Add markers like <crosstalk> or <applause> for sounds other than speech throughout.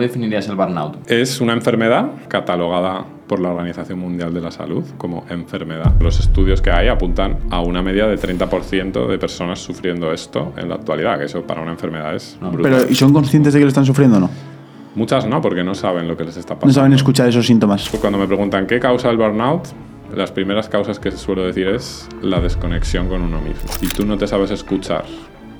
¿cómo definirías el burnout? Es una enfermedad catalogada por la Organización Mundial de la Salud como enfermedad. Los estudios que hay apuntan a una media de 30% de personas sufriendo esto en la actualidad, que eso para una enfermedad es brutal. Pero, ¿y son conscientes de que lo están sufriendo o no? Muchas no, porque no saben lo que les está pasando. No saben escuchar esos síntomas. Cuando me preguntan qué causa el burnout, las primeras causas que suelo decir es la desconexión con uno mismo. Si tú no te sabes escuchar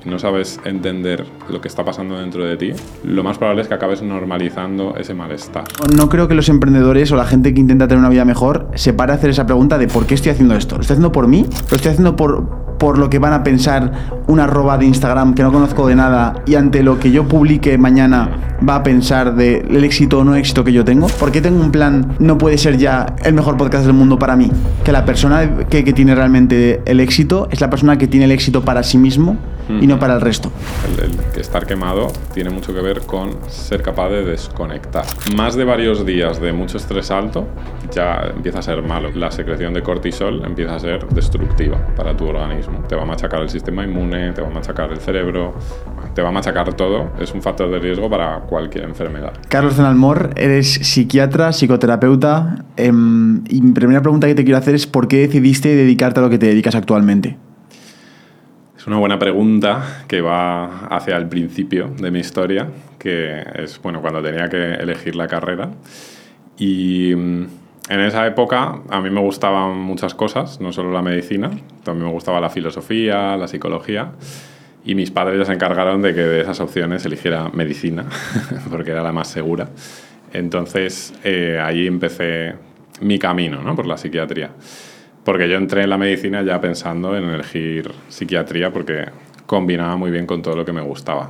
no sabes entender lo que está pasando dentro de ti, lo más probable es que acabes normalizando ese malestar. No creo que los emprendedores o la gente que intenta tener una vida mejor se pare a hacer esa pregunta de ¿por qué estoy haciendo esto? ¿Lo estoy haciendo por mí? ¿Lo estoy haciendo por, por lo que van a pensar una arroba de Instagram que no conozco de nada y ante lo que yo publique mañana va a pensar del éxito o no éxito que yo tengo? ¿Por qué tengo un plan no puede ser ya el mejor podcast del mundo para mí? Que la persona que, que tiene realmente el éxito es la persona que tiene el éxito para sí mismo y no para el resto. El, estar quemado tiene mucho que ver con ser capaz de desconectar. Más de varios días de mucho estrés alto ya empieza a ser malo. La secreción de cortisol empieza a ser destructiva para tu organismo. Te va a machacar el sistema inmune, te va a machacar el cerebro, te va a machacar todo. Es un factor de riesgo para cualquier enfermedad. Carlos Zenalmor, eres psiquiatra, psicoterapeuta. Em, y mi primera pregunta que te quiero hacer es ¿por qué decidiste dedicarte a lo que te dedicas actualmente? Es una buena pregunta que va hacia el principio de mi historia, que es bueno, cuando tenía que elegir la carrera. Y mm, en esa época a mí me gustaban muchas cosas, no solo la medicina, también me gustaba la filosofía, la psicología. Y mis padres ya se encargaron de que de esas opciones eligiera medicina, <laughs> porque era la más segura. Entonces eh, ahí empecé mi camino ¿no? por la psiquiatría. Porque yo entré en la medicina ya pensando en elegir psiquiatría porque combinaba muy bien con todo lo que me gustaba.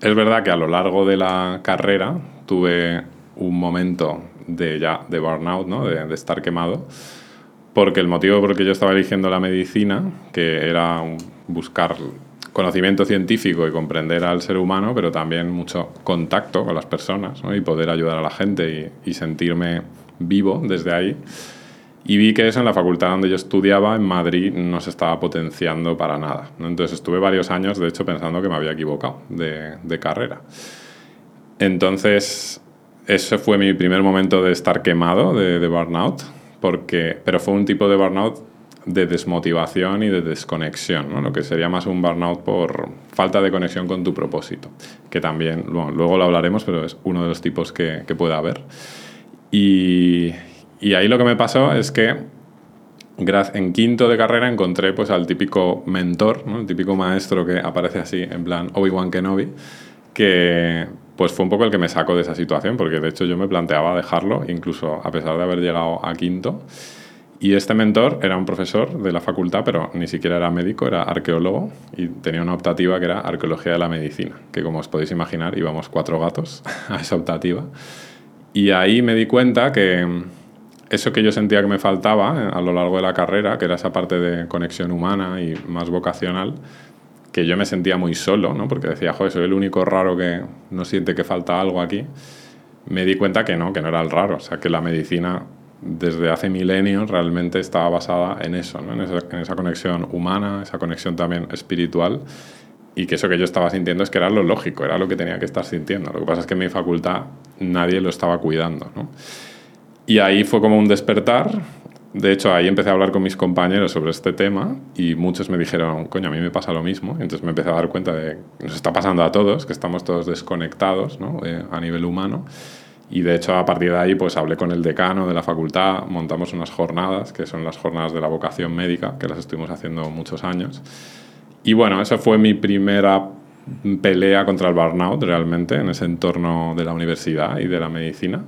Es verdad que a lo largo de la carrera tuve un momento de ya de burnout, ¿no? de, de estar quemado, porque el motivo por el que yo estaba eligiendo la medicina, que era buscar conocimiento científico y comprender al ser humano, pero también mucho contacto con las personas ¿no? y poder ayudar a la gente y, sentirme vivo desde ahí, y vi que eso en la facultad donde yo estudiaba, en Madrid, no se estaba potenciando para nada. Entonces estuve varios años, de hecho, pensando que me había equivocado de, de carrera. Entonces, ese fue mi primer momento de estar quemado, de, burnout, porque, pero fue un tipo de burnout de desmotivación y de desconexión, ¿no? lo que sería más un burnout por falta de conexión con tu propósito, que también, luego lo hablaremos, pero es uno de los tipos que, puede haber. Y, ahí lo que me pasó es que en quinto de carrera encontré pues al típico mentor, el típico maestro que aparece así en plan Obi-Wan Kenobi, que pues fue un poco el que me sacó de esa situación, porque de hecho yo me planteaba dejarlo, incluso a pesar de haber llegado a quinto. Y este mentor era un profesor de la facultad, pero ni siquiera era médico, era arqueólogo y tenía una optativa que era arqueología de la medicina, que como os podéis imaginar íbamos cuatro gatos <laughs> a esa optativa. Y ahí me di cuenta que eso que yo sentía que me faltaba eh, a lo largo de la carrera, que era esa parte de conexión humana y más vocacional, que yo me sentía muy solo, ¿no? porque decía, joder, soy el único raro que no siente que falta algo aquí, me di cuenta que no, que no era el raro, o sea, que la medicina desde hace milenios realmente estaba basada en eso, ¿no? en, esa, conexión humana, esa conexión también espiritual, y que eso que yo estaba sintiendo es que era lo lógico, era lo que tenía que estar sintiendo. Lo que pasa es que en mi facultad nadie lo estaba cuidando. ¿no? Y ahí fue como un despertar. De hecho, ahí empecé a hablar con mis compañeros sobre este tema y muchos me dijeron, coño, a mí me pasa lo mismo. Entonces me empecé a dar cuenta de que nos está pasando a todos, que estamos todos desconectados ¿no? eh, a nivel humano. Y de hecho, a partir de ahí, pues hablé con el decano de la facultad, montamos unas jornadas, que son las jornadas de la vocación médica, que las estuvimos haciendo muchos años. Y bueno, esa fue mi primera pelea contra el burnout realmente en ese entorno de la universidad y de la medicina.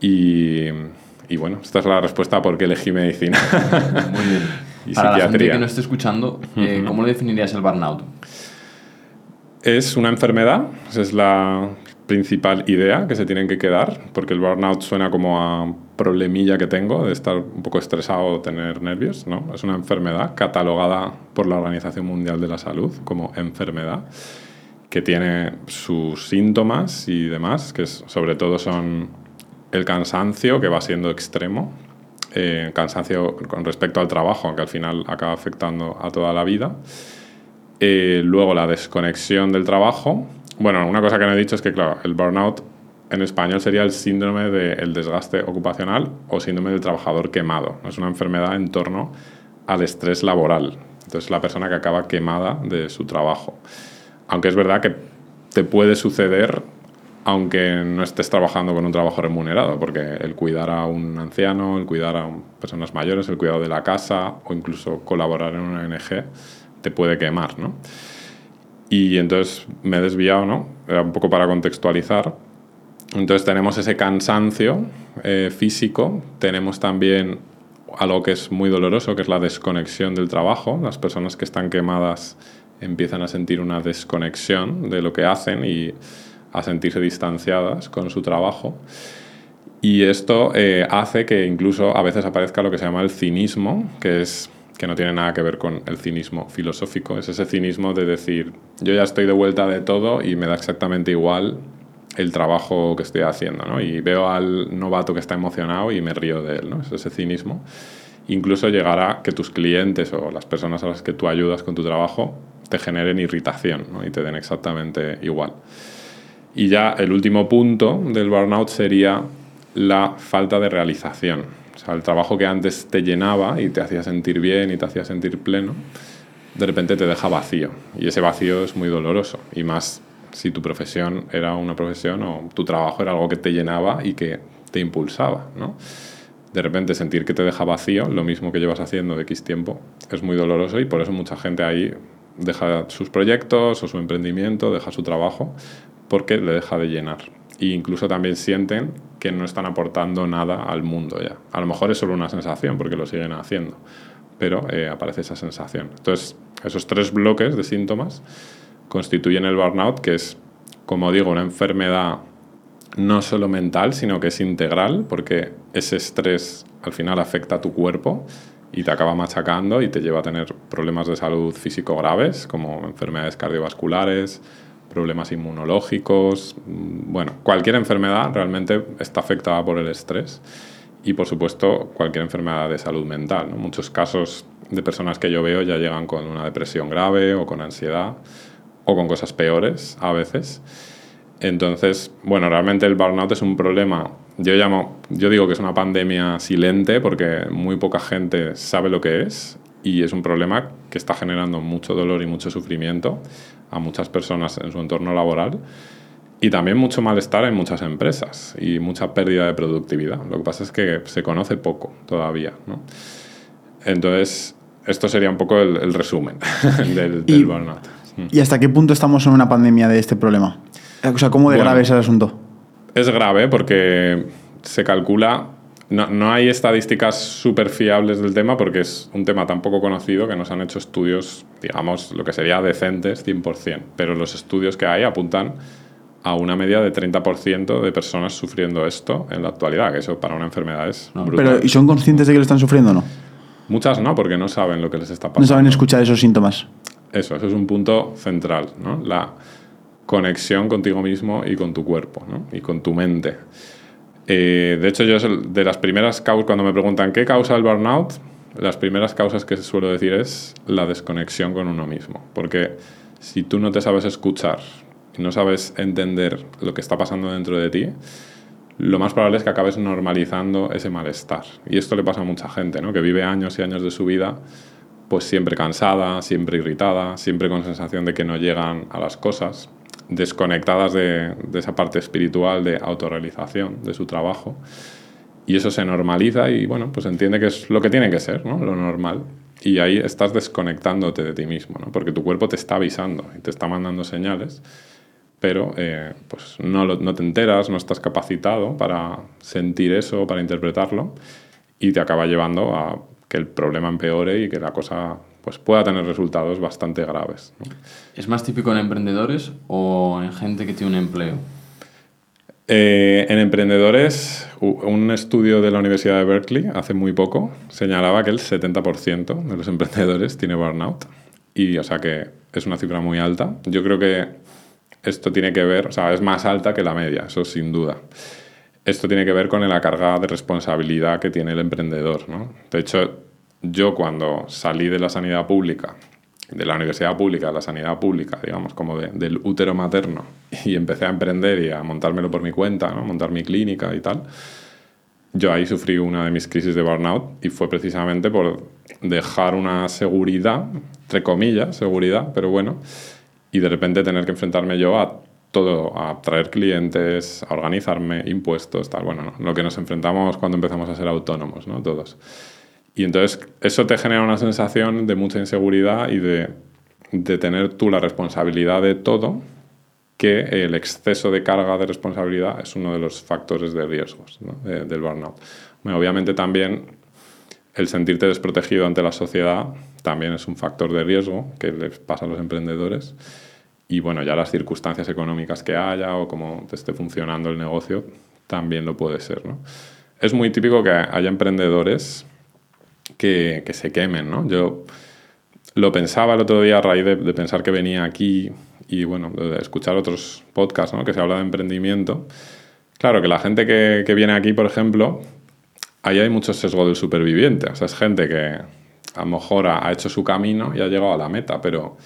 Y, y, bueno, esta es la respuesta a por qué elegí medicina. Muy bien. <laughs> y Para psiquiatría. la gente que no esté escuchando, eh, ¿cómo lo definirías el burnout? Es una enfermedad, esa es la principal idea que se tienen que quedar, porque el burnout suena como a problemilla que tengo de estar un poco estresado o tener nervios, ¿no? Es una enfermedad catalogada por la Organización Mundial de la Salud como enfermedad que tiene sus síntomas y demás, que sobre todo son el cansancio, que va siendo extremo, eh, cansancio con respecto al trabajo, aunque al final acaba afectando a toda la vida. Eh, luego la desconexión del trabajo. Bueno, una cosa que no he dicho es que, claro, el burnout en español sería el síndrome del desgaste ocupacional o síndrome del trabajador quemado. Es una enfermedad en torno al estrés laboral. Entonces, la persona que acaba quemada de su trabajo. Aunque es verdad que te puede suceder aunque no estés trabajando con un trabajo remunerado, porque el cuidar a un anciano, el cuidar a personas mayores, el cuidado de la casa o incluso colaborar en una ONG te puede quemar, ¿no? Y entonces me he desviado, ¿no? Era un poco para contextualizar. Entonces tenemos ese cansancio eh, físico, tenemos también algo que es muy doloroso, que es la desconexión del trabajo. Las personas que están quemadas empiezan a sentir una desconexión de lo que hacen y a sentirse distanciadas con su trabajo. Y esto eh, hace que incluso a veces aparezca lo que se llama el cinismo, que es que no tiene nada que ver con el cinismo filosófico, es ese cinismo de decir, yo ya estoy de vuelta de todo y me da exactamente igual el trabajo que estoy haciendo, ¿no? Y veo al novato que está emocionado y me río de él, ¿no? Es ese cinismo. Incluso llegará que tus clientes o las personas a las que tú ayudas con tu trabajo te generen irritación ¿no? y te den exactamente igual. Y ya el último punto del burnout sería la falta de realización. O sea, el trabajo que antes te llenaba y te hacía sentir bien y te hacía sentir pleno, de repente te deja vacío. Y ese vacío es muy doloroso. Y más si tu profesión era una profesión o tu trabajo era algo que te llenaba y que te impulsaba, ¿no? De repente sentir que te deja vacío, lo mismo que llevas haciendo de X tiempo, es muy doloroso y por eso mucha gente ahí deja sus proyectos o su emprendimiento, deja su trabajo porque le deja de llenar. E incluso también sienten que no están aportando nada al mundo ya. A lo mejor es solo una sensación porque lo siguen haciendo, pero eh, aparece esa sensación. Entonces, esos tres bloques de síntomas constituyen el burnout, que es, como digo, una enfermedad no solo mental, sino que es integral, porque ese estrés al final afecta a tu cuerpo y te acaba machacando y te lleva a tener problemas de salud físico graves, como enfermedades cardiovasculares, problemas inmunológicos, mm, bueno, cualquier enfermedad realmente está afectada por el estrés y por supuesto cualquier enfermedad de salud mental. Muchos casos de personas que yo veo ya llegan con una depresión grave o con ansiedad o con cosas peores a veces. Entonces, bueno, realmente el burnout es un problema, yo llamo, yo digo que es una pandemia silente porque muy poca gente sabe lo que es y es un problema que está generando mucho dolor y mucho sufrimiento a muchas personas en su entorno laboral y también mucho malestar en muchas empresas y mucha pérdida de productividad. Lo que pasa es que se conoce poco todavía. ¿no? Entonces, esto sería un poco el, resumen <laughs> del, burnout. Mm. ¿Y hasta qué punto estamos en una pandemia de este problema? O sea, ¿cómo de grave es el asunto? Es grave porque se calcula no, no, hay estadísticas súper fiables del tema porque es un tema tan poco conocido que nos han hecho estudios, digamos, lo que sería decentes 100%, pero los estudios que hay apuntan a una media de 30% de personas sufriendo esto en la actualidad, que eso para una enfermedad es brutal. Pero, ¿Y son conscientes de que lo están sufriendo o no? Muchas no, porque no saben lo que les está pasando. No saben escuchar esos síntomas. Eso, eso es un punto central, ¿no? La conexión contigo mismo y con tu cuerpo, ¿no? Y con tu mente. Eh, de hecho, yo de las primeras causas, cuando me preguntan qué causa el burnout, las primeras causas que suelo decir es la desconexión con uno mismo. Porque si tú no te sabes escuchar y no sabes entender lo que está pasando dentro de ti, lo más probable es que acabes normalizando ese malestar. Y esto le pasa a mucha gente, ¿no? que vive años y años de su vida pues siempre cansada, siempre irritada, siempre con sensación de que no llegan a las cosas desconectadas de, esa parte espiritual de autorrealización de su trabajo. Y eso se normaliza y bueno, pues entiende que es lo que tiene que ser. Lo normal. Y ahí estás desconectándote de ti mismo. Porque tu cuerpo te está avisando y te está mandando señales, pero eh, pues no te enteras, no estás capacitado para sentir eso, para interpretarlo, y te acaba llevando a que el problema empeore y que la cosa pues pueda tener resultados bastante graves. ¿Es más típico en emprendedores o en gente que tiene un empleo? Eh, en emprendedores, un estudio de la Universidad de Berkeley hace muy poco señalaba que el 70% de los emprendedores tiene burnout. Y o sea que es una cifra muy alta. Yo creo que esto tiene que ver, o sea, es más alta que la media, eso sin duda. Esto tiene que ver con la carga de responsabilidad que tiene el emprendedor. ¿no? De hecho, yo cuando salí de la sanidad pública de la universidad pública, de la sanidad pública, digamos, como del útero materno, y empecé a emprender y a montármelo por mi cuenta, ¿no? montar mi clínica y tal, yo ahí sufrí una de mis crisis de burnout y fue precisamente por dejar una seguridad, entre comillas, seguridad, pero bueno, y de repente tener que enfrentarme yo a todo, a traer clientes, a organizarme, impuestos, tal, bueno, lo que nos enfrentamos cuando empezamos a ser autónomos, ¿no? Todos. Y entonces eso te genera una sensación de mucha inseguridad y de, de tener tú la responsabilidad de todo, que el exceso de carga de responsabilidad es uno de los factores de riesgos del burnout. obviamente también el sentirte desprotegido ante la sociedad también es un factor de riesgo que les pasa a los emprendedores. Y bueno, ya las circunstancias económicas que haya o cómo te esté funcionando el negocio también lo puede ser. ¿no? Es muy típico que haya emprendedores que, que, se quemen, ¿no? Yo lo pensaba el otro día a raíz de, pensar que venía aquí y, bueno, de escuchar otros podcasts, ¿no? Que se habla de emprendimiento. Claro, que la gente que, que viene aquí, por ejemplo, ahí hay mucho sesgo del superviviente. O sea, es gente que a lo mejor ha, hecho su camino y ha llegado a la meta, pero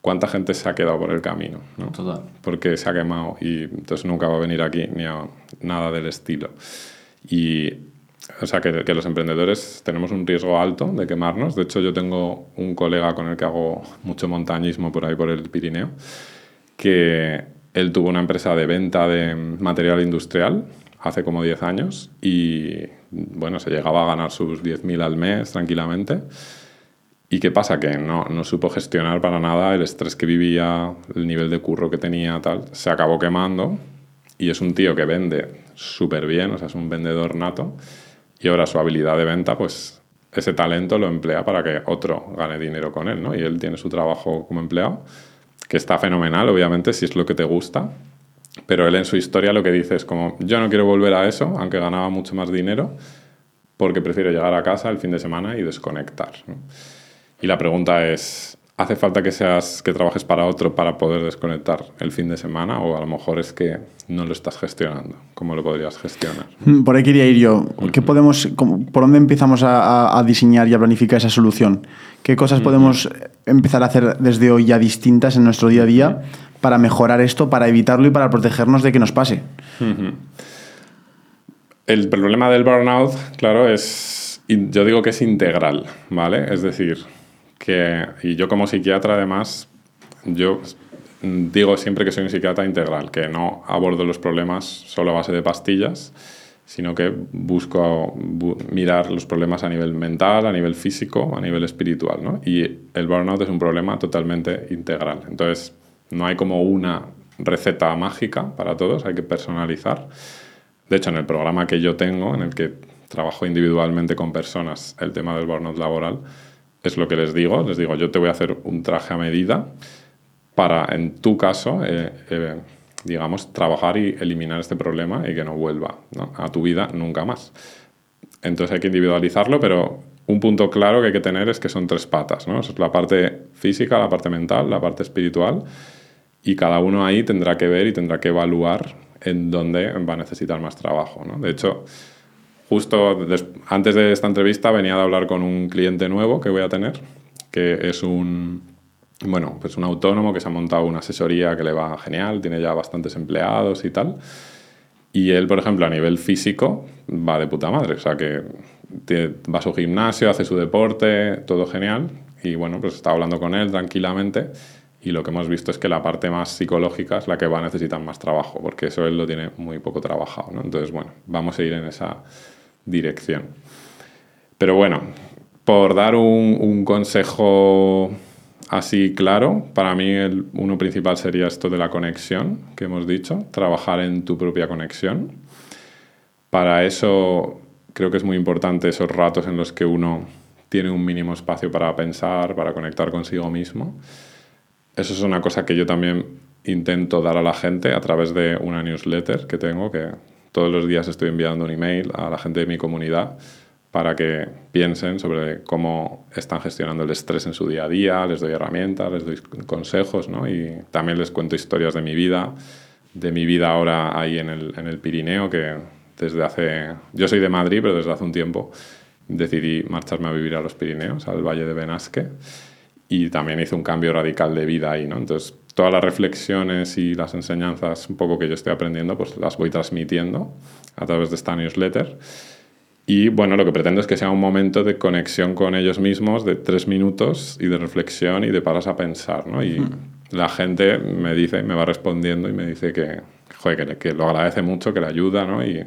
¿cuánta gente se ha quedado por el camino? ¿no? Total. Porque se ha quemado y entonces nunca va a venir aquí ni a nada del estilo. Y o sea, que, que, los emprendedores tenemos un riesgo alto de quemarnos. De hecho, yo tengo un colega con el que hago mucho montañismo por ahí, por el Pirineo, que él tuvo una empresa de venta de material industrial hace como 10 años y, bueno, se llegaba a ganar sus 10.000 al mes tranquilamente. ¿Y qué pasa? Que no, no supo gestionar para nada el estrés que vivía, el nivel de curro que tenía, tal. Se acabó quemando y es un tío que vende súper bien, o sea, es un vendedor nato y ahora su habilidad de venta, pues ese talento lo emplea para que otro gane dinero con él, ¿no? Y él tiene su trabajo como empleado, que está fenomenal, obviamente, si es lo que te gusta. Pero él en su historia lo que dice es como, yo no quiero volver a eso, aunque ganaba mucho más dinero, porque prefiero llegar a casa el fin de semana y desconectar. Y la pregunta es, ¿hace falta que, seas, que trabajes para otro para poder desconectar el fin de semana? O a lo mejor es que no lo estás gestionando. ¿Cómo lo podrías gestionar? Mm, por ahí quería ir yo. ¿Qué podemos, ¿Por dónde empezamos a, diseñar y a planificar esa solución? ¿Qué cosas podemos empezar a hacer desde hoy ya distintas en nuestro día a día para mejorar esto, para evitarlo y para protegernos de que nos pase? El problema del burnout, claro, es, yo digo que es integral, ¿vale? Es decir, que, y yo como psiquiatra además, yo digo siempre que soy un psiquiatra integral, que no abordo los problemas solo a base de pastillas, sino que busco mirar los problemas a nivel mental, a nivel físico, a nivel espiritual. ¿no? Y el burnout es un problema totalmente integral. Entonces, no hay como una receta mágica para todos, hay que personalizar. De hecho, en el programa que yo tengo, en el que trabajo individualmente con personas, el tema del burnout laboral, es lo que les digo. Les digo, yo te voy a hacer un traje a medida para, en tu caso, eh, eh, digamos, trabajar y eliminar este problema y que no vuelva a tu vida nunca más. Entonces hay que individualizarlo, pero un punto claro que hay que tener es que son tres patas, ¿no? es la parte física, la parte mental, la parte espiritual, y cada uno ahí tendrá que ver y tendrá que evaluar en dónde va a necesitar más trabajo. ¿no? De hecho, justo antes de esta entrevista venía de hablar con un cliente nuevo que voy a tener, que es un, bueno, pues un autónomo que se ha montado una asesoría que le va genial, tiene ya bastantes empleados y tal. Y él, por ejemplo, a nivel físico, va de puta madre. O sea, que va a su gimnasio, hace su deporte, todo genial. Y bueno, pues está hablando con él tranquilamente. Y lo que hemos visto es que la parte más psicológica es la que va a necesitar más trabajo, porque eso él lo tiene muy poco trabajado. ¿no? Entonces, bueno, vamos a ir en esa dirección. Pero bueno, por dar un, un consejo así claro, para mí el uno principal sería esto de la conexión que hemos dicho, trabajar en tu propia conexión. Para eso creo que es muy importante esos ratos en los que uno tiene un mínimo espacio para pensar, para conectar consigo mismo. Eso es una cosa que yo también intento dar a la gente a través de una newsletter que tengo, que todos los días estoy enviando un email a la gente de mi comunidad para que piensen sobre cómo están gestionando el estrés en su día a día, les doy herramientas, les doy consejos, ¿no? Y también les cuento historias de mi vida, de mi vida ahora ahí en el, en el Pirineo, que desde hace... Yo soy de Madrid, pero desde hace un tiempo decidí marcharme a vivir a los Pirineos, al Valle de Benasque. y también hice un cambio radical de vida ahí, ¿no? Entonces, todas las reflexiones y las enseñanzas un poco que yo estoy aprendiendo, pues las voy transmitiendo a través de esta newsletter. Y bueno, lo que pretendo es que sea un momento de conexión con ellos mismos, de tres minutos y de reflexión y de paras a pensar, ¿no? Y la gente me dice, me va respondiendo y me dice que, joder, que, lo agradece mucho, que le ayuda, ¿no? Y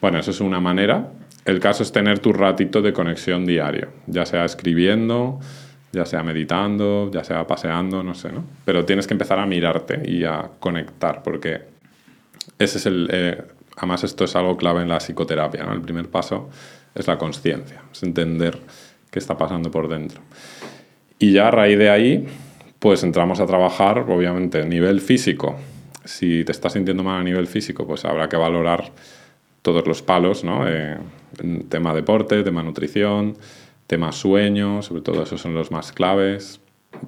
bueno, eso es una manera. El caso es tener tu ratito de conexión diario, ya sea escribiendo, ya sea meditando, ya sea paseando, no sé, ¿no? Pero tienes que empezar a mirarte y a conectar, porque ese es el... Eh, además esto es algo clave en la psicoterapia, ¿no? El primer paso es la conciencia, es entender qué está pasando por dentro. Y ya a raíz de ahí, pues entramos a trabajar, obviamente, nivel físico. Si te estás sintiendo mal a nivel físico, pues habrá que valorar todos los palos, ¿no? Eh, tema deporte, tema nutrición, tema sueño, sobre todo esos son los más claves.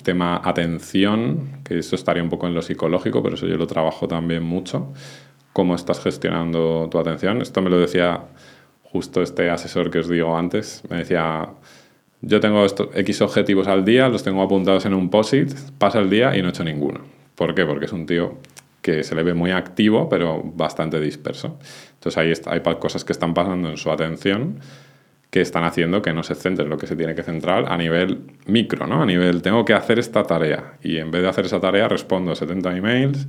Tema atención, que eso estaría un poco en lo psicológico, pero eso yo lo trabajo también mucho cómo estás gestionando tu atención. Esto me lo decía justo este asesor que os digo antes. Me decía, yo tengo X objetivos al día, los tengo apuntados en un POSIT, pasa el día y no he hecho ninguno. ¿Por qué? Porque es un tío que se le ve muy activo, pero bastante disperso. Entonces ahí hay cosas que están pasando en su atención que están haciendo que no se centre en lo que se tiene que centrar a nivel micro, ¿no? A nivel, tengo que hacer esta tarea y en vez de hacer esa tarea respondo 70 emails,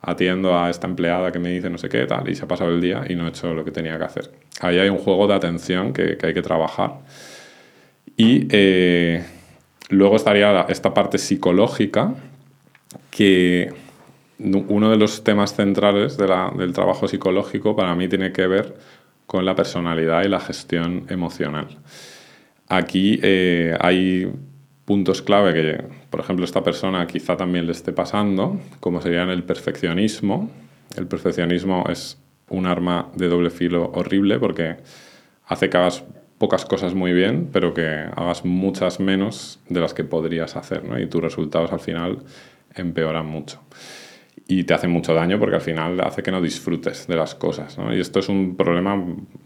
atiendo a esta empleada que me dice no sé qué, tal, y se ha pasado el día y no he hecho lo que tenía que hacer. Ahí hay un juego de atención que, hay que trabajar. Y eh, luego estaría esta parte psicológica, que uno de los temas centrales del trabajo psicológico para mí tiene que ver con la personalidad y la gestión emocional. Aquí eh, hay puntos clave que, por ejemplo, esta persona quizá también le esté pasando, como serían el perfeccionismo. El perfeccionismo es un arma de doble filo horrible porque hace que hagas pocas cosas muy bien, pero que hagas muchas menos de las que podrías hacer, ¿no? Y tus resultados al final empeoran mucho. Y te hace mucho daño porque al final hace que no disfrutes de las cosas, ¿no? Y esto es un problema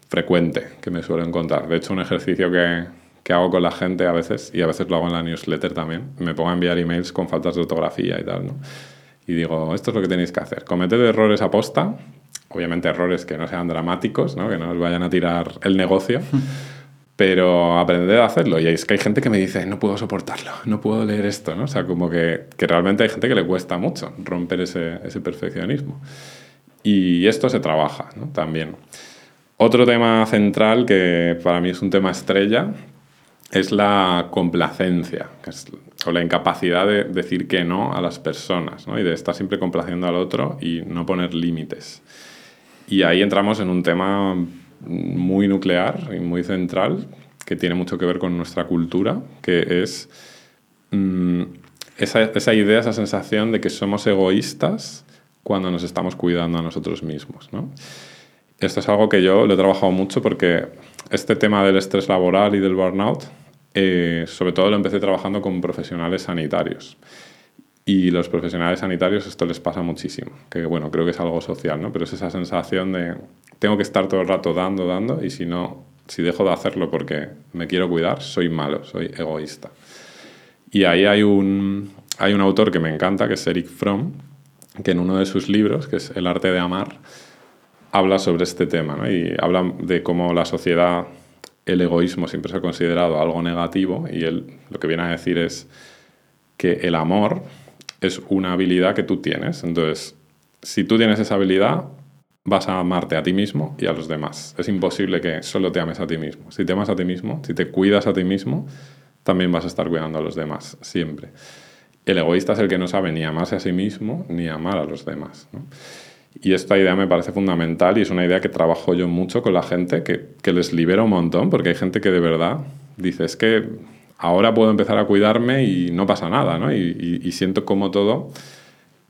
frecuente que me suelo encontrar. De hecho, un ejercicio que, que hago con la gente a veces, y a veces lo hago en la newsletter también, me pongo a enviar emails con faltas de ortografía y tal, ¿no? Y digo, esto es lo que tenéis que hacer. Cometed errores a posta, obviamente errores que no sean dramáticos, ¿no? que no os vayan a tirar el negocio, <laughs> pero aprended a hacerlo. Y es que hay gente que me dice, no puedo soportarlo, no puedo leer esto, ¿no? O sea, como que, que realmente hay gente que le cuesta mucho romper ese, ese perfeccionismo. Y esto se trabaja ¿no? también. Otro tema central que para mí es un tema estrella es la complacencia, o la incapacidad de decir que no a las personas, ¿no? y de estar siempre complaciendo al otro y no poner límites. Y ahí entramos en un tema muy nuclear y muy central, que tiene mucho que ver con nuestra cultura, que es mm, esa, esa, idea, esa sensación de que somos egoístas cuando nos estamos cuidando a nosotros mismos. ¿no? Esto es algo que yo lo he trabajado mucho porque este tema del estrés laboral y del burnout eh, sobre todo lo empecé trabajando con profesionales sanitarios. Y los profesionales sanitarios esto les pasa muchísimo, que bueno, creo que es algo social, ¿no? Pero es esa sensación de tengo que estar todo el rato dando, dando, y si no, si dejo de hacerlo porque me quiero cuidar, soy malo, soy egoísta. Y ahí hay un, hay un autor que me encanta, que es Eric Fromm, que en uno de sus libros, que es El arte de amar, habla sobre este tema, ¿no? Y habla de cómo la sociedad el egoísmo siempre se ha considerado algo negativo y él lo que viene a decir es que el amor es una habilidad que tú tienes. Entonces, si tú tienes esa habilidad, vas a amarte a ti mismo y a los demás. Es imposible que solo te ames a ti mismo. Si te amas a ti mismo, si te cuidas a ti mismo, también vas a estar cuidando a los demás, siempre. El egoísta es el que no sabe ni amarse a sí mismo ni amar a los demás. Y esta idea me parece fundamental y es una idea que trabajo yo mucho con la gente, que, que les libera un montón, porque hay gente que de verdad dice, es que ahora puedo empezar a cuidarme y no pasa nada, ¿no? Y, siento como todo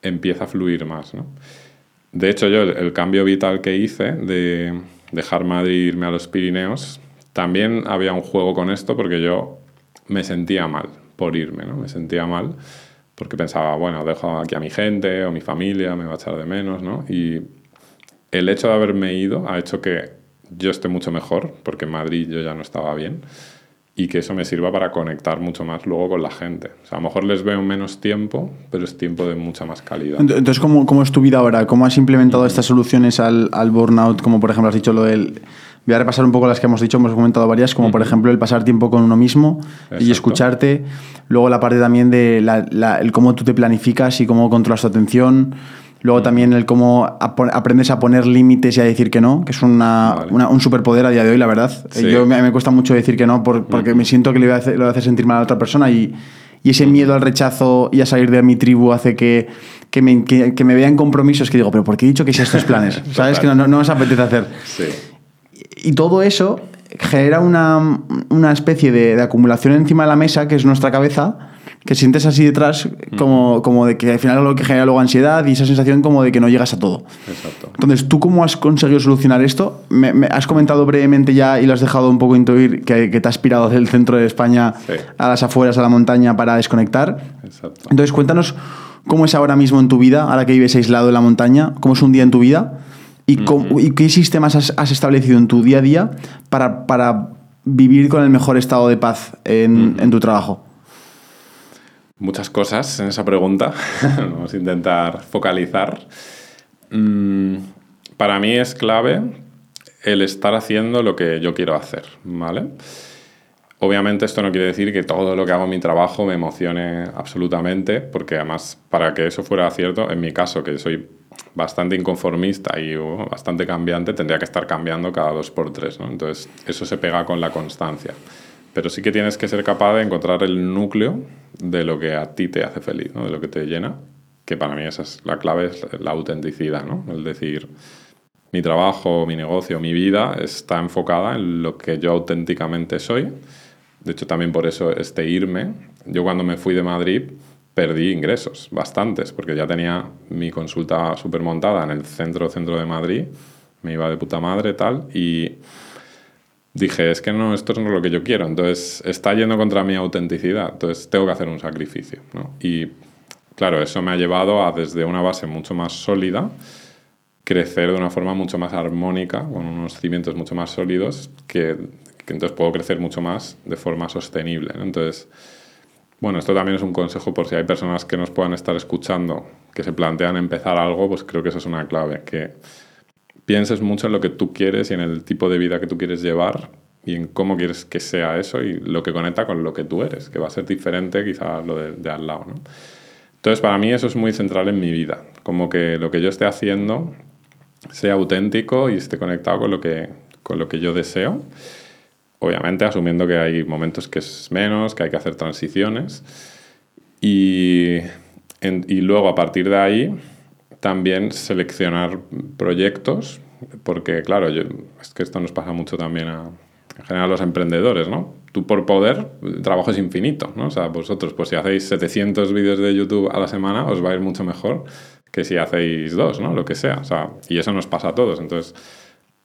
empieza a fluir más. De hecho, yo el, cambio vital que hice de dejar Madrid e irme a los Pirineos, también había un juego con esto porque yo me sentía mal por irme, ¿no? Me sentía mal porque pensaba, bueno, dejo aquí a mi gente o mi familia, me va a echar de menos, ¿no? Y el hecho de haberme ido ha hecho que yo esté mucho mejor, porque en Madrid yo ya no estaba bien, y que eso me sirva para conectar mucho más luego con la gente. O sea, a lo mejor les veo menos tiempo, pero es tiempo de mucha más calidad. Entonces, ¿cómo, cómo es tu vida ahora? ¿Cómo has implementado estas soluciones al, al burnout? Como por ejemplo has dicho lo del... Voy a repasar un poco las que hemos dicho, hemos comentado varias, como por ejemplo el pasar tiempo con uno mismo y escucharte. Luego la parte también de la, el cómo tú te planificas y cómo controlas tu atención. Luego también el cómo aprendes a poner límites y a decir que no, que es una, un superpoder a día de hoy, la verdad. Yo, a mí me cuesta mucho decir que no porque me siento que le voy, a hacer, le voy a hacer sentir mal a la otra persona y, y ese miedo al rechazo y a salir de mi tribu hace que, que, me, que, me vean compromisos que digo, pero ¿por qué he dicho que hice estos planes? <laughs> ¿Sabes? que no, no, no nos apetece hacer. Sí. Y todo eso genera una, una especie de, de acumulación encima de la mesa, que es nuestra cabeza, que sientes así detrás como, como de que al final lo que genera luego ansiedad y esa sensación como de que no llegas a todo. Exacto. Entonces, ¿tú cómo has conseguido solucionar esto? Me, has comentado brevemente ya y lo has dejado un poco intuir que, que te has pirado del centro de España a las afueras, a la montaña para desconectar. Exacto. Entonces, cuéntanos cómo es ahora mismo en tu vida, ahora que vives aislado en la montaña, cómo es un día en tu vida y, y qué sistemas has, has, establecido en tu día a día para, para vivir con el mejor estado de paz en, en tu trabajo. Muchas cosas en esa pregunta. <laughs> Vamos a intentar focalizar. Mm, para mí es clave el estar haciendo lo que yo quiero hacer, ¿vale? Obviamente esto no quiere decir que todo lo que hago en mi trabajo me emocione absolutamente, porque además para que eso fuera cierto, en mi caso, que soy bastante inconformista y uh, bastante cambiante, tendría que estar cambiando cada dos por tres, ¿no? Entonces eso se pega con la constancia. Pero sí que tienes que ser capaz de encontrar el núcleo de lo que a ti te hace feliz, ¿no? de lo que te llena, que para mí esa es la clave, es la autenticidad, ¿no? el decir, mi trabajo, mi negocio, mi vida está enfocada en lo que yo auténticamente soy. De hecho, también por eso este irme, yo cuando me fui de Madrid perdí ingresos, bastantes, porque ya tenía mi consulta súper montada en el centro, centro de Madrid, me iba de puta madre tal, y dije, es que no, esto no es lo que yo quiero, entonces está yendo contra mi autenticidad, entonces tengo que hacer un sacrificio. Y claro, eso me ha llevado a desde una base mucho más sólida, crecer de una forma mucho más armónica, con unos cimientos mucho más sólidos, que, que entonces puedo crecer mucho más de forma sostenible. Entonces, bueno, esto también es un consejo por si hay personas que nos puedan estar escuchando, que se plantean empezar algo, pues creo que eso es una clave, que pienses mucho en lo que tú quieres y en el tipo de vida que tú quieres llevar y en cómo quieres que sea eso y lo que conecta con lo que tú eres, que va a ser diferente quizá lo de, al lado. ¿no? Entonces, para mí eso es muy central en mi vida, como que lo que yo esté haciendo sea auténtico y esté conectado con lo que, con lo que yo deseo. Obviamente asumiendo que hay momentos que es menos, que hay que hacer transiciones. Y, y luego a partir de ahí también seleccionar proyectos, porque claro, es que esto nos pasa mucho también a, en general los emprendedores, ¿no? Tú por poder, el trabajo es infinito, ¿no? O sea, vosotros, pues si hacéis 700 vídeos de YouTube a la semana, os va a ir mucho mejor que si hacéis dos, ¿no? Lo que sea, o sea, y eso nos pasa a todos, entonces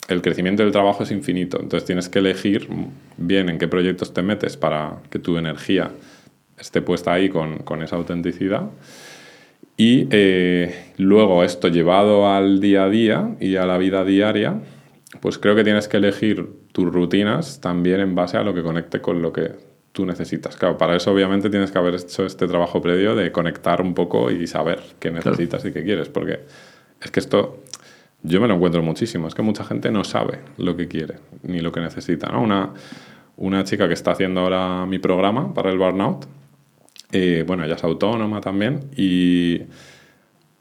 el crecimiento del trabajo es infinito, entonces tienes que elegir bien en qué proyectos te metes para que tu energía esté puesta ahí con, con esa autenticidad y eh, luego esto llevado al día a día y a la vida diaria, pues creo que tienes que elegir tus rutinas también en base a lo que conecte con lo que tú necesitas. Claro, para eso obviamente tienes que haber hecho este trabajo previo de conectar un poco y saber qué necesitas y qué quieres, porque es que esto yo me lo encuentro muchísimo, es que mucha gente no sabe lo que quiere ni lo que necesita. ¿no? Una, una chica que está haciendo ahora mi programa para el burnout, eh, bueno, ella es autónoma también y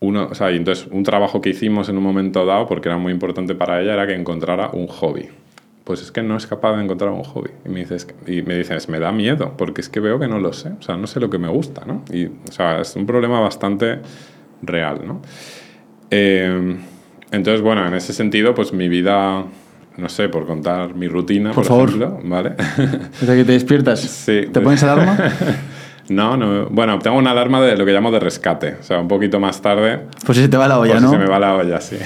uno, o sea, y entonces un trabajo que hicimos en un momento dado, porque era muy importante para ella, era que encontrara un hobby. Pues es que no es capaz de encontrar un hobby. Y me dices, y me dices, me da miedo, porque es que veo que no lo sé. O sea, no sé lo que me gusta, ¿no? Y, o sea, es un problema bastante real, ¿no? Eh, entonces, bueno, en ese sentido, pues mi vida, no sé, por contar mi rutina, por, por ejemplo, ¿vale? <laughs> Desde que te despiertas, sí, ¿te pones alarma? <laughs> No, no. Bueno, tengo una alarma de lo que llamo de rescate. O sea, un poquito más tarde. Pues si se te va la olla, pues ¿no? Si se me va la olla, sí.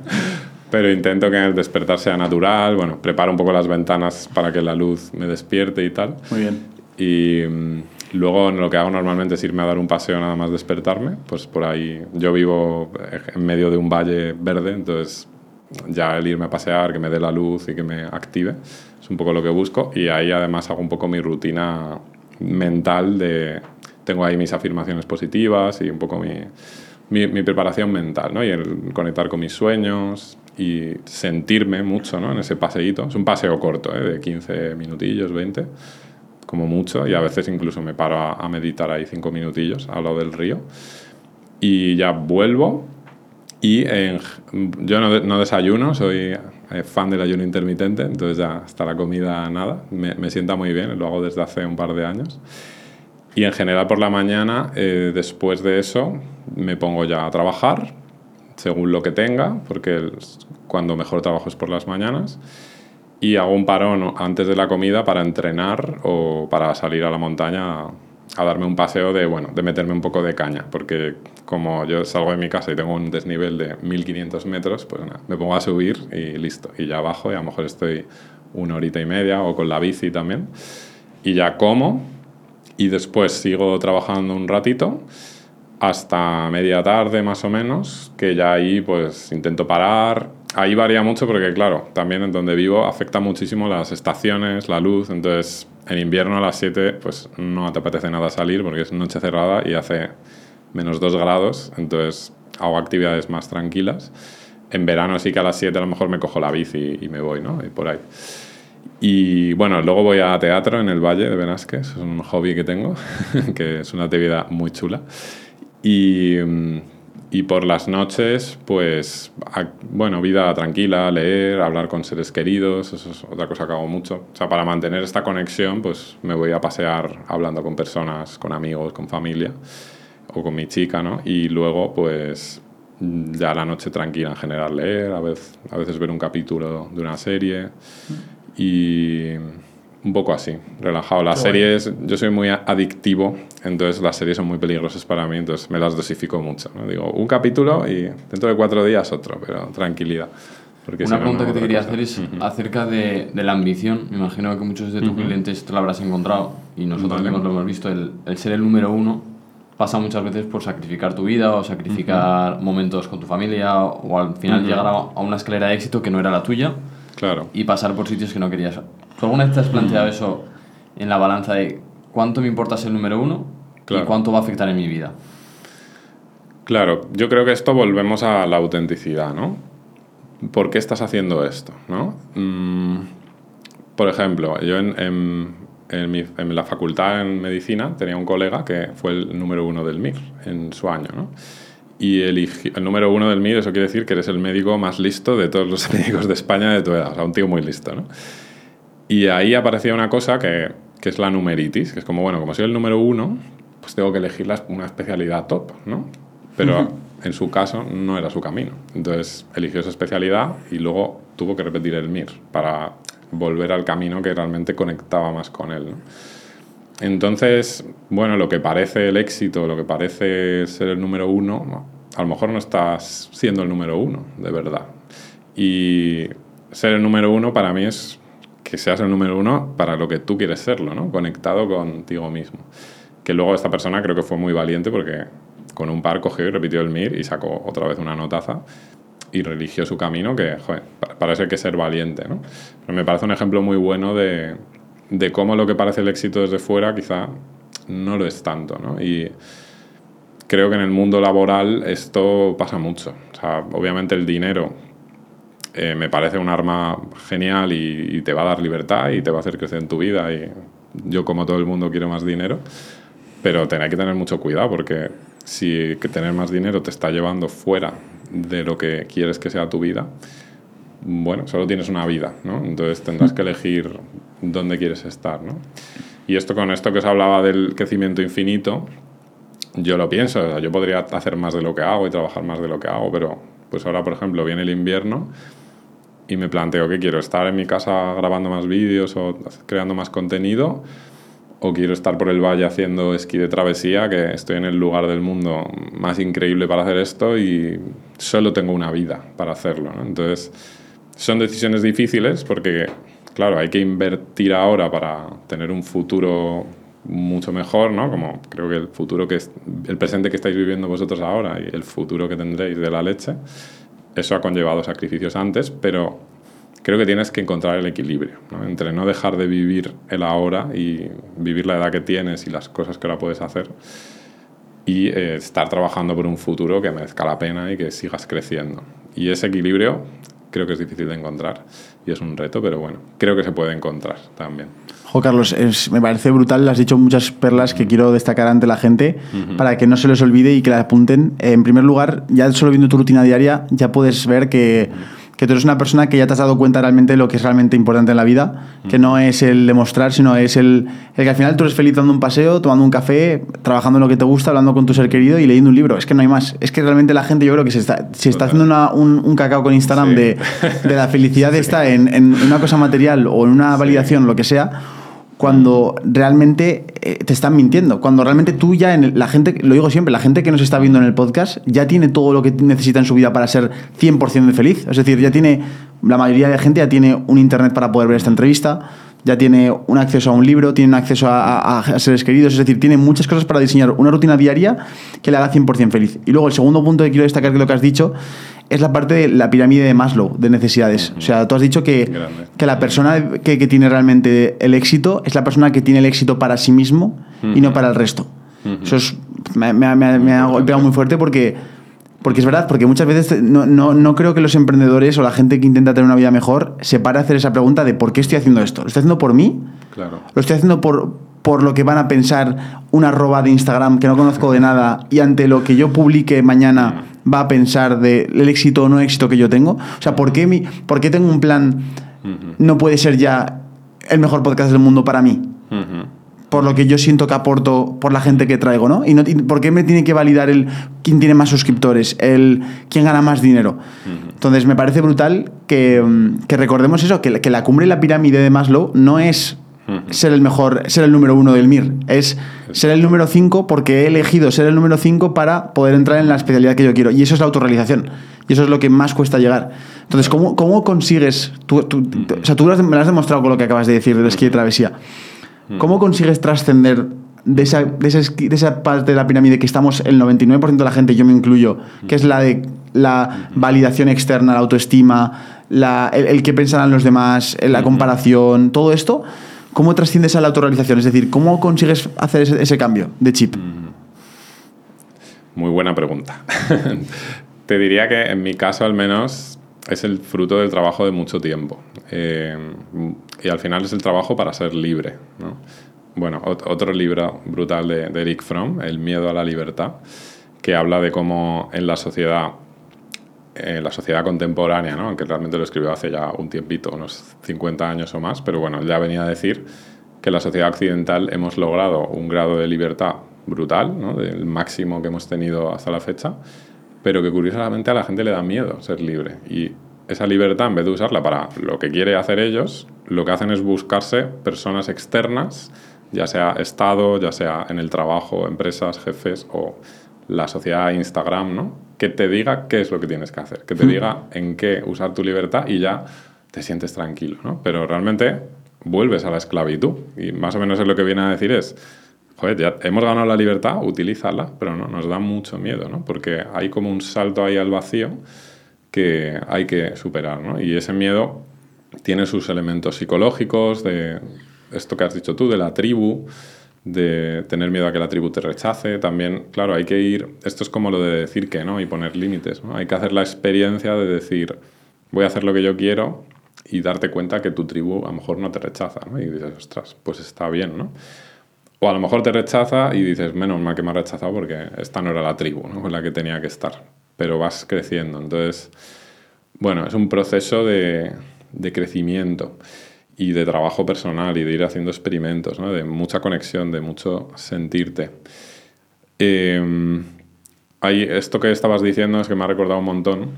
<laughs> Pero intento que el despertar sea natural. Bueno, preparo un poco las ventanas para que la luz me despierte y tal. Muy bien. Y mm, luego lo que hago normalmente es irme a dar un paseo nada más despertarme. Pues por ahí yo vivo en medio de un valle verde, entonces ya el irme a pasear, que me dé la luz y que me active, es un poco lo que busco. Y ahí además hago un poco mi rutina mental de... Tengo ahí mis afirmaciones positivas y un poco mi, mi, preparación mental, ¿no? Y el conectar con mis sueños y sentirme mucho, ¿no? En ese paseíto. Es un paseo corto, ¿eh? De 15 minutillos, 20 como mucho, y a veces incluso me paro a, meditar ahí cinco minutillos al lado del río. Y ya vuelvo y yo no, no, desayuno, soy eh, fan del ayuno intermitente, entonces ya hasta la comida nada, me, me, sienta muy bien, lo hago desde hace un par de años. Y en general por la mañana, eh, después de eso, me pongo ya a trabajar, según lo que tenga, porque cuando mejor trabajo es por las mañanas y hago un parón antes de la comida para entrenar o para salir a la montaña a darme un paseo de, bueno, de meterme un poco de caña, porque como yo salgo de mi casa y tengo un desnivel de 1500 metros, pues nada, me pongo a subir y listo, y ya bajo y a lo mejor estoy una horita y media o con la bici también, y ya como y después sigo trabajando un ratito hasta media tarde más o menos, que ya ahí pues intento parar, ahí varía mucho porque, claro, también en donde vivo afecta muchísimo las estaciones, la luz. Entonces, en invierno a las 7, pues no te apetece nada salir porque es noche cerrada y hace menos 2 grados. Entonces, hago actividades más tranquilas. En verano sí que a las 7 a lo mejor me cojo la bici y me voy, ¿no? Y por ahí. Y bueno, luego voy a teatro en el Valle de Benasques, es un hobby que tengo, <laughs> que es una actividad muy chula. Y mm, y por las noches, pues, bueno, vida tranquila, leer, hablar con seres queridos, eso es otra cosa que hago mucho. O sea, para mantener esta conexión, pues me voy a pasear hablando con personas, con amigos, con familia o con mi chica, ¿no? Y luego, pues, ya la noche tranquila en general, leer, a veces, a veces ver un capítulo de una serie. Y un poco así, relajado. Las series, yo soy muy adictivo, entonces las series son muy peligrosas para mí, entonces me las dosifico mucho. ¿no? Digo, un capítulo y dentro de cuatro días otro, pero tranquilidad. Porque Una pregunta que te quería hacer es acerca de, de, la ambición. Me imagino que muchos de tus clientes te lo habrás encontrado y nosotros mismos lo hemos visto. El, el, ser el número uno pasa muchas veces por sacrificar tu vida o sacrificar momentos con tu familia o al final llegar a, a, una escalera de éxito que no era la tuya claro. y pasar por sitios que no querías ¿Tú alguna vez te has planteado eso en la balanza de cuánto me importa ser número uno y cuánto va a afectar en mi vida? Claro, yo creo que esto volvemos a la autenticidad, ¿no? ¿Por qué estás haciendo esto? ¿no? Mm, por ejemplo, yo en, en, en, la facultad en medicina tenía un colega que fue el número uno del MIR en su año, ¿no? Y el, el número uno del MIR, eso quiere decir que eres el médico más listo de todos los <laughs> médicos de España de tu edad, o sea, un tío muy listo, ¿no? Y ahí aparecía una cosa que, que, es la numeritis, que es como, bueno, como soy el número uno, pues tengo que elegir una especialidad top, ¿no? Pero en su caso no era su camino. Entonces eligió esa especialidad y luego tuvo que repetir el MIR para volver al camino que realmente conectaba más con él. ¿no? Entonces, bueno, lo que parece el éxito, lo que parece ser el número uno, a lo mejor no estás siendo el número uno, de verdad. Y ser el número uno para mí es que seas el número uno para lo que tú quieres serlo, ¿no? Conectado contigo mismo. Que luego esta persona creo que fue muy valiente porque con un par cogió y repitió el MIR y sacó otra vez una notaza y religió su camino, que, joder, parece que ser valiente, ¿no? Pero me parece un ejemplo muy bueno de, de cómo lo que parece el éxito desde fuera quizá no lo es tanto, ¿no? Y creo que en el mundo laboral esto pasa mucho. O sea, obviamente el dinero eh, me parece un arma genial y, te va a dar libertad y te va a hacer crecer en tu vida. Y yo, como todo el mundo, quiero más dinero, pero ten, hay que tener mucho cuidado porque si que tener más dinero te está llevando fuera de lo que quieres que sea tu vida, bueno, solo tienes una vida, ¿no? Entonces tendrás que elegir dónde quieres estar, ¿no? Y esto con esto que os hablaba del crecimiento infinito, yo lo pienso, yo podría hacer más de lo que hago y trabajar más de lo que hago, pero pues ahora, por ejemplo, viene el invierno y me planteo que quiero estar en mi casa grabando más vídeos o creando más contenido o quiero estar por el valle haciendo esquí de travesía, que estoy en el lugar del mundo más increíble para hacer esto y solo tengo una vida para hacerlo. Entonces, son decisiones difíciles porque, claro, hay que invertir ahora para tener un futuro mucho mejor, ¿no? Como creo que el futuro que es, el presente que estáis viviendo vosotros ahora y el futuro que tendréis de la leche eso ha conllevado sacrificios antes, pero creo que tienes que encontrar el equilibrio entre no dejar de vivir el ahora y vivir la edad que tienes y las cosas que ahora puedes hacer y eh, estar trabajando por un futuro que merezca la pena y que sigas creciendo. Y ese equilibrio creo que es difícil de encontrar y es un reto, pero bueno, creo que se puede encontrar también. Jo, Carlos, me parece brutal, has dicho muchas perlas que quiero destacar ante la gente para que no se les olvide y que la apunten. En primer lugar, ya solo viendo tu rutina diaria, ya puedes ver que que tú eres una persona que ya te has dado cuenta realmente de lo que es realmente importante en la vida, que no es el demostrar, sino es el, el, que al final tú eres feliz dando un paseo, tomando un café, trabajando en lo que te gusta, hablando con tu ser querido y leyendo un libro. Es que no hay más. Es que realmente la gente yo creo que se está, se está haciendo una, un, un, cacao con Instagram de, de, la felicidad <laughs> de estar en, en una cosa material o en una validación, lo que sea cuando realmente eh, te están mintiendo. Cuando realmente tú ya, en la gente, lo digo siempre, la gente que nos está viendo en el podcast ya tiene todo lo que necesita en su vida para ser 100% de feliz. Es decir, ya tiene, la mayoría de gente ya tiene un internet para poder ver esta entrevista, ya tiene un acceso a un libro, tiene un acceso a, a, seres queridos, es decir, tiene muchas cosas para diseñar una rutina diaria que le haga 100% feliz. Y luego el segundo punto que quiero destacar que lo que has dicho es la parte de la pirámide de Maslow de necesidades. O sea, tú has dicho que, que la persona que, que, tiene realmente el éxito es la persona que tiene el éxito para sí mismo y no para el resto. Eso es, me, me, me, me, ha golpeado muy fuerte porque, porque es verdad, porque muchas veces no, no, no, creo que los emprendedores o la gente que intenta tener una vida mejor se pare a hacer esa pregunta de ¿por qué estoy haciendo esto? ¿Lo estoy haciendo por mí? Claro. ¿Lo estoy haciendo por, por lo que van a pensar una arroba de Instagram que no conozco de nada y ante lo que yo publique mañana va a pensar del éxito o no éxito que yo tengo? O sea, ¿por qué, mi, por qué tengo un plan no puede ser ya el mejor podcast del mundo para mí? Por lo que yo siento que aporto por la gente que traigo, ¿no? Y, no, y ¿por qué me tiene que validar el quién tiene más suscriptores, el quién gana más dinero? Entonces, me parece brutal que, que recordemos eso, que, que la cumbre y la pirámide de Maslow no es ser el mejor, ser el número uno del MIR. Es ser el número 5 porque he elegido ser el número 5 para poder entrar en la especialidad que yo quiero. Y eso es la autorrealización. Y eso es lo que más cuesta llegar. Entonces, ¿cómo, cómo consigues? Tú, tú, o sea, tú me lo has demostrado con lo que acabas de decir del esquí de travesía. ¿Cómo consigues trascender de esa, de, esa, de esa, parte de la pirámide que estamos el 99% de la gente, yo me incluyo, que es la de la validación externa, la autoestima, la, el, el que pensarán los demás, la comparación, todo esto? ¿Cómo trasciendes a la autorrealización? Es decir, ¿cómo consigues hacer ese, cambio de chip? Muy buena pregunta. <laughs> Te diría que en mi caso al menos es el fruto del trabajo de mucho tiempo. Eh, y al final es el trabajo para ser libre. ¿no? Bueno, otro libro brutal de, de Eric Fromm, El miedo a la libertad, que habla de cómo en la sociedad en la sociedad contemporánea, ¿no? aunque realmente lo escribió hace ya un tiempito, unos 50 años o más, pero bueno, ya venía a decir que la sociedad occidental hemos logrado un grado de libertad brutal, ¿no? del máximo que hemos tenido hasta la fecha, pero que curiosamente a la gente le da miedo ser libre. Y esa libertad, en vez de usarla para lo que quiere hacer ellos, lo que hacen es buscarse personas externas, ya sea Estado, ya sea en el trabajo, empresas, jefes o la sociedad Instagram, ¿no? que te diga qué es lo que tienes que hacer, que te diga en qué usar tu libertad y ya te sientes tranquilo, ¿no? Pero realmente vuelves a la esclavitud y más o menos es lo que viene a decir es, joder, ya hemos ganado la libertad, utilízala, pero no, nos da mucho miedo, ¿no? Porque hay como un salto ahí al vacío que hay que superar, ¿no? Y ese miedo tiene sus elementos psicológicos, de esto que has dicho tú, de la tribu, de tener miedo a que la tribu te rechace. También, claro, hay que ir, esto es como lo de decir que no y poner límites, ¿no? Hay que hacer la experiencia de decir, voy a hacer lo que yo quiero y darte cuenta que tu tribu a lo mejor no te rechaza, ¿no? Y dices, ostras, pues está bien, ¿no? O a lo mejor te rechaza y dices, menos mal que me ha rechazado porque esta no era la tribu, ¿no? Con la que tenía que estar. Pero vas creciendo. Entonces, bueno, es un proceso de, de crecimiento y de trabajo personal y de ir haciendo experimentos, ¿no? de mucha conexión, de mucho sentirte. Eh, hay, esto que estabas diciendo es que me ha recordado un montón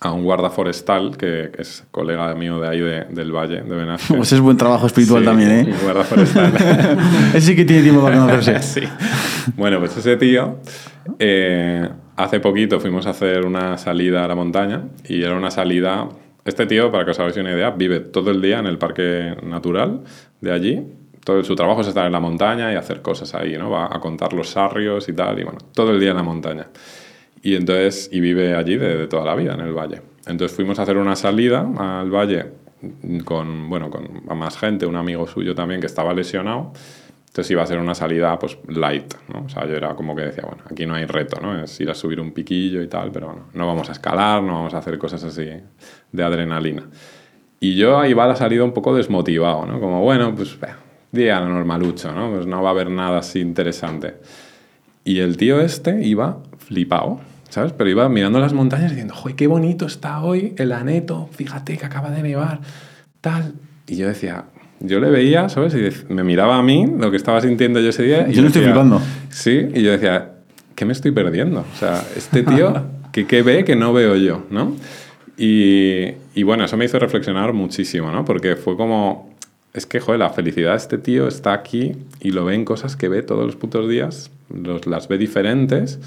a un guarda forestal que, que es colega mío de ahí de, del Valle, de Benasque. Pues es buen trabajo espiritual Sí, también, ¿eh? un guarda forestal. <laughs> Ese sí que tiene tiempo para conocerse. <laughs> sí. Bueno, pues ese tío, eh, hace poquito fuimos a hacer una salida a la montaña y era una salida este tío, para que os hagáis una idea, vive todo el día en el parque natural de allí. Todo su trabajo es estar en la montaña y hacer cosas ahí, ¿no? Va a contar los sarrios y tal, y bueno, todo el día en la montaña. Y entonces, y vive allí de, toda la vida, en el valle. Entonces fuimos a hacer una salida al valle con, bueno, con más gente, un amigo suyo también que estaba lesionado. Entonces iba a ser una salida pues light, ¿no? O sea, yo era como que decía, bueno, aquí no hay reto, ¿no? Es ir a subir un piquillo y tal, pero bueno, no vamos a escalar, no vamos a hacer cosas así de adrenalina. Y yo ahí va la salida un poco desmotivado, ¿no? Como, bueno, pues día normalucho, ¿no? Pues no va a haber nada así interesante. Y el tío este iba flipado, ¿sabes? Pero iba mirando las montañas diciendo, ¡joder, qué bonito está hoy el aneto! Fíjate que acaba de nevar, tal. Y yo decía, yo le veía, ¿sabes? Y me miraba a mí, lo que estaba sintiendo yo ese día. Y yo no estoy flipando. Sí, y yo decía, ¿qué me estoy perdiendo? O sea, este tío, <laughs> ¿qué, qué ve que no veo yo, ¿no? Y, y, bueno, eso me hizo reflexionar muchísimo, ¿no? Porque fue como, es que, joder, la felicidad de este tío está aquí y lo ve en cosas que ve todos los putos días, los, las ve diferentes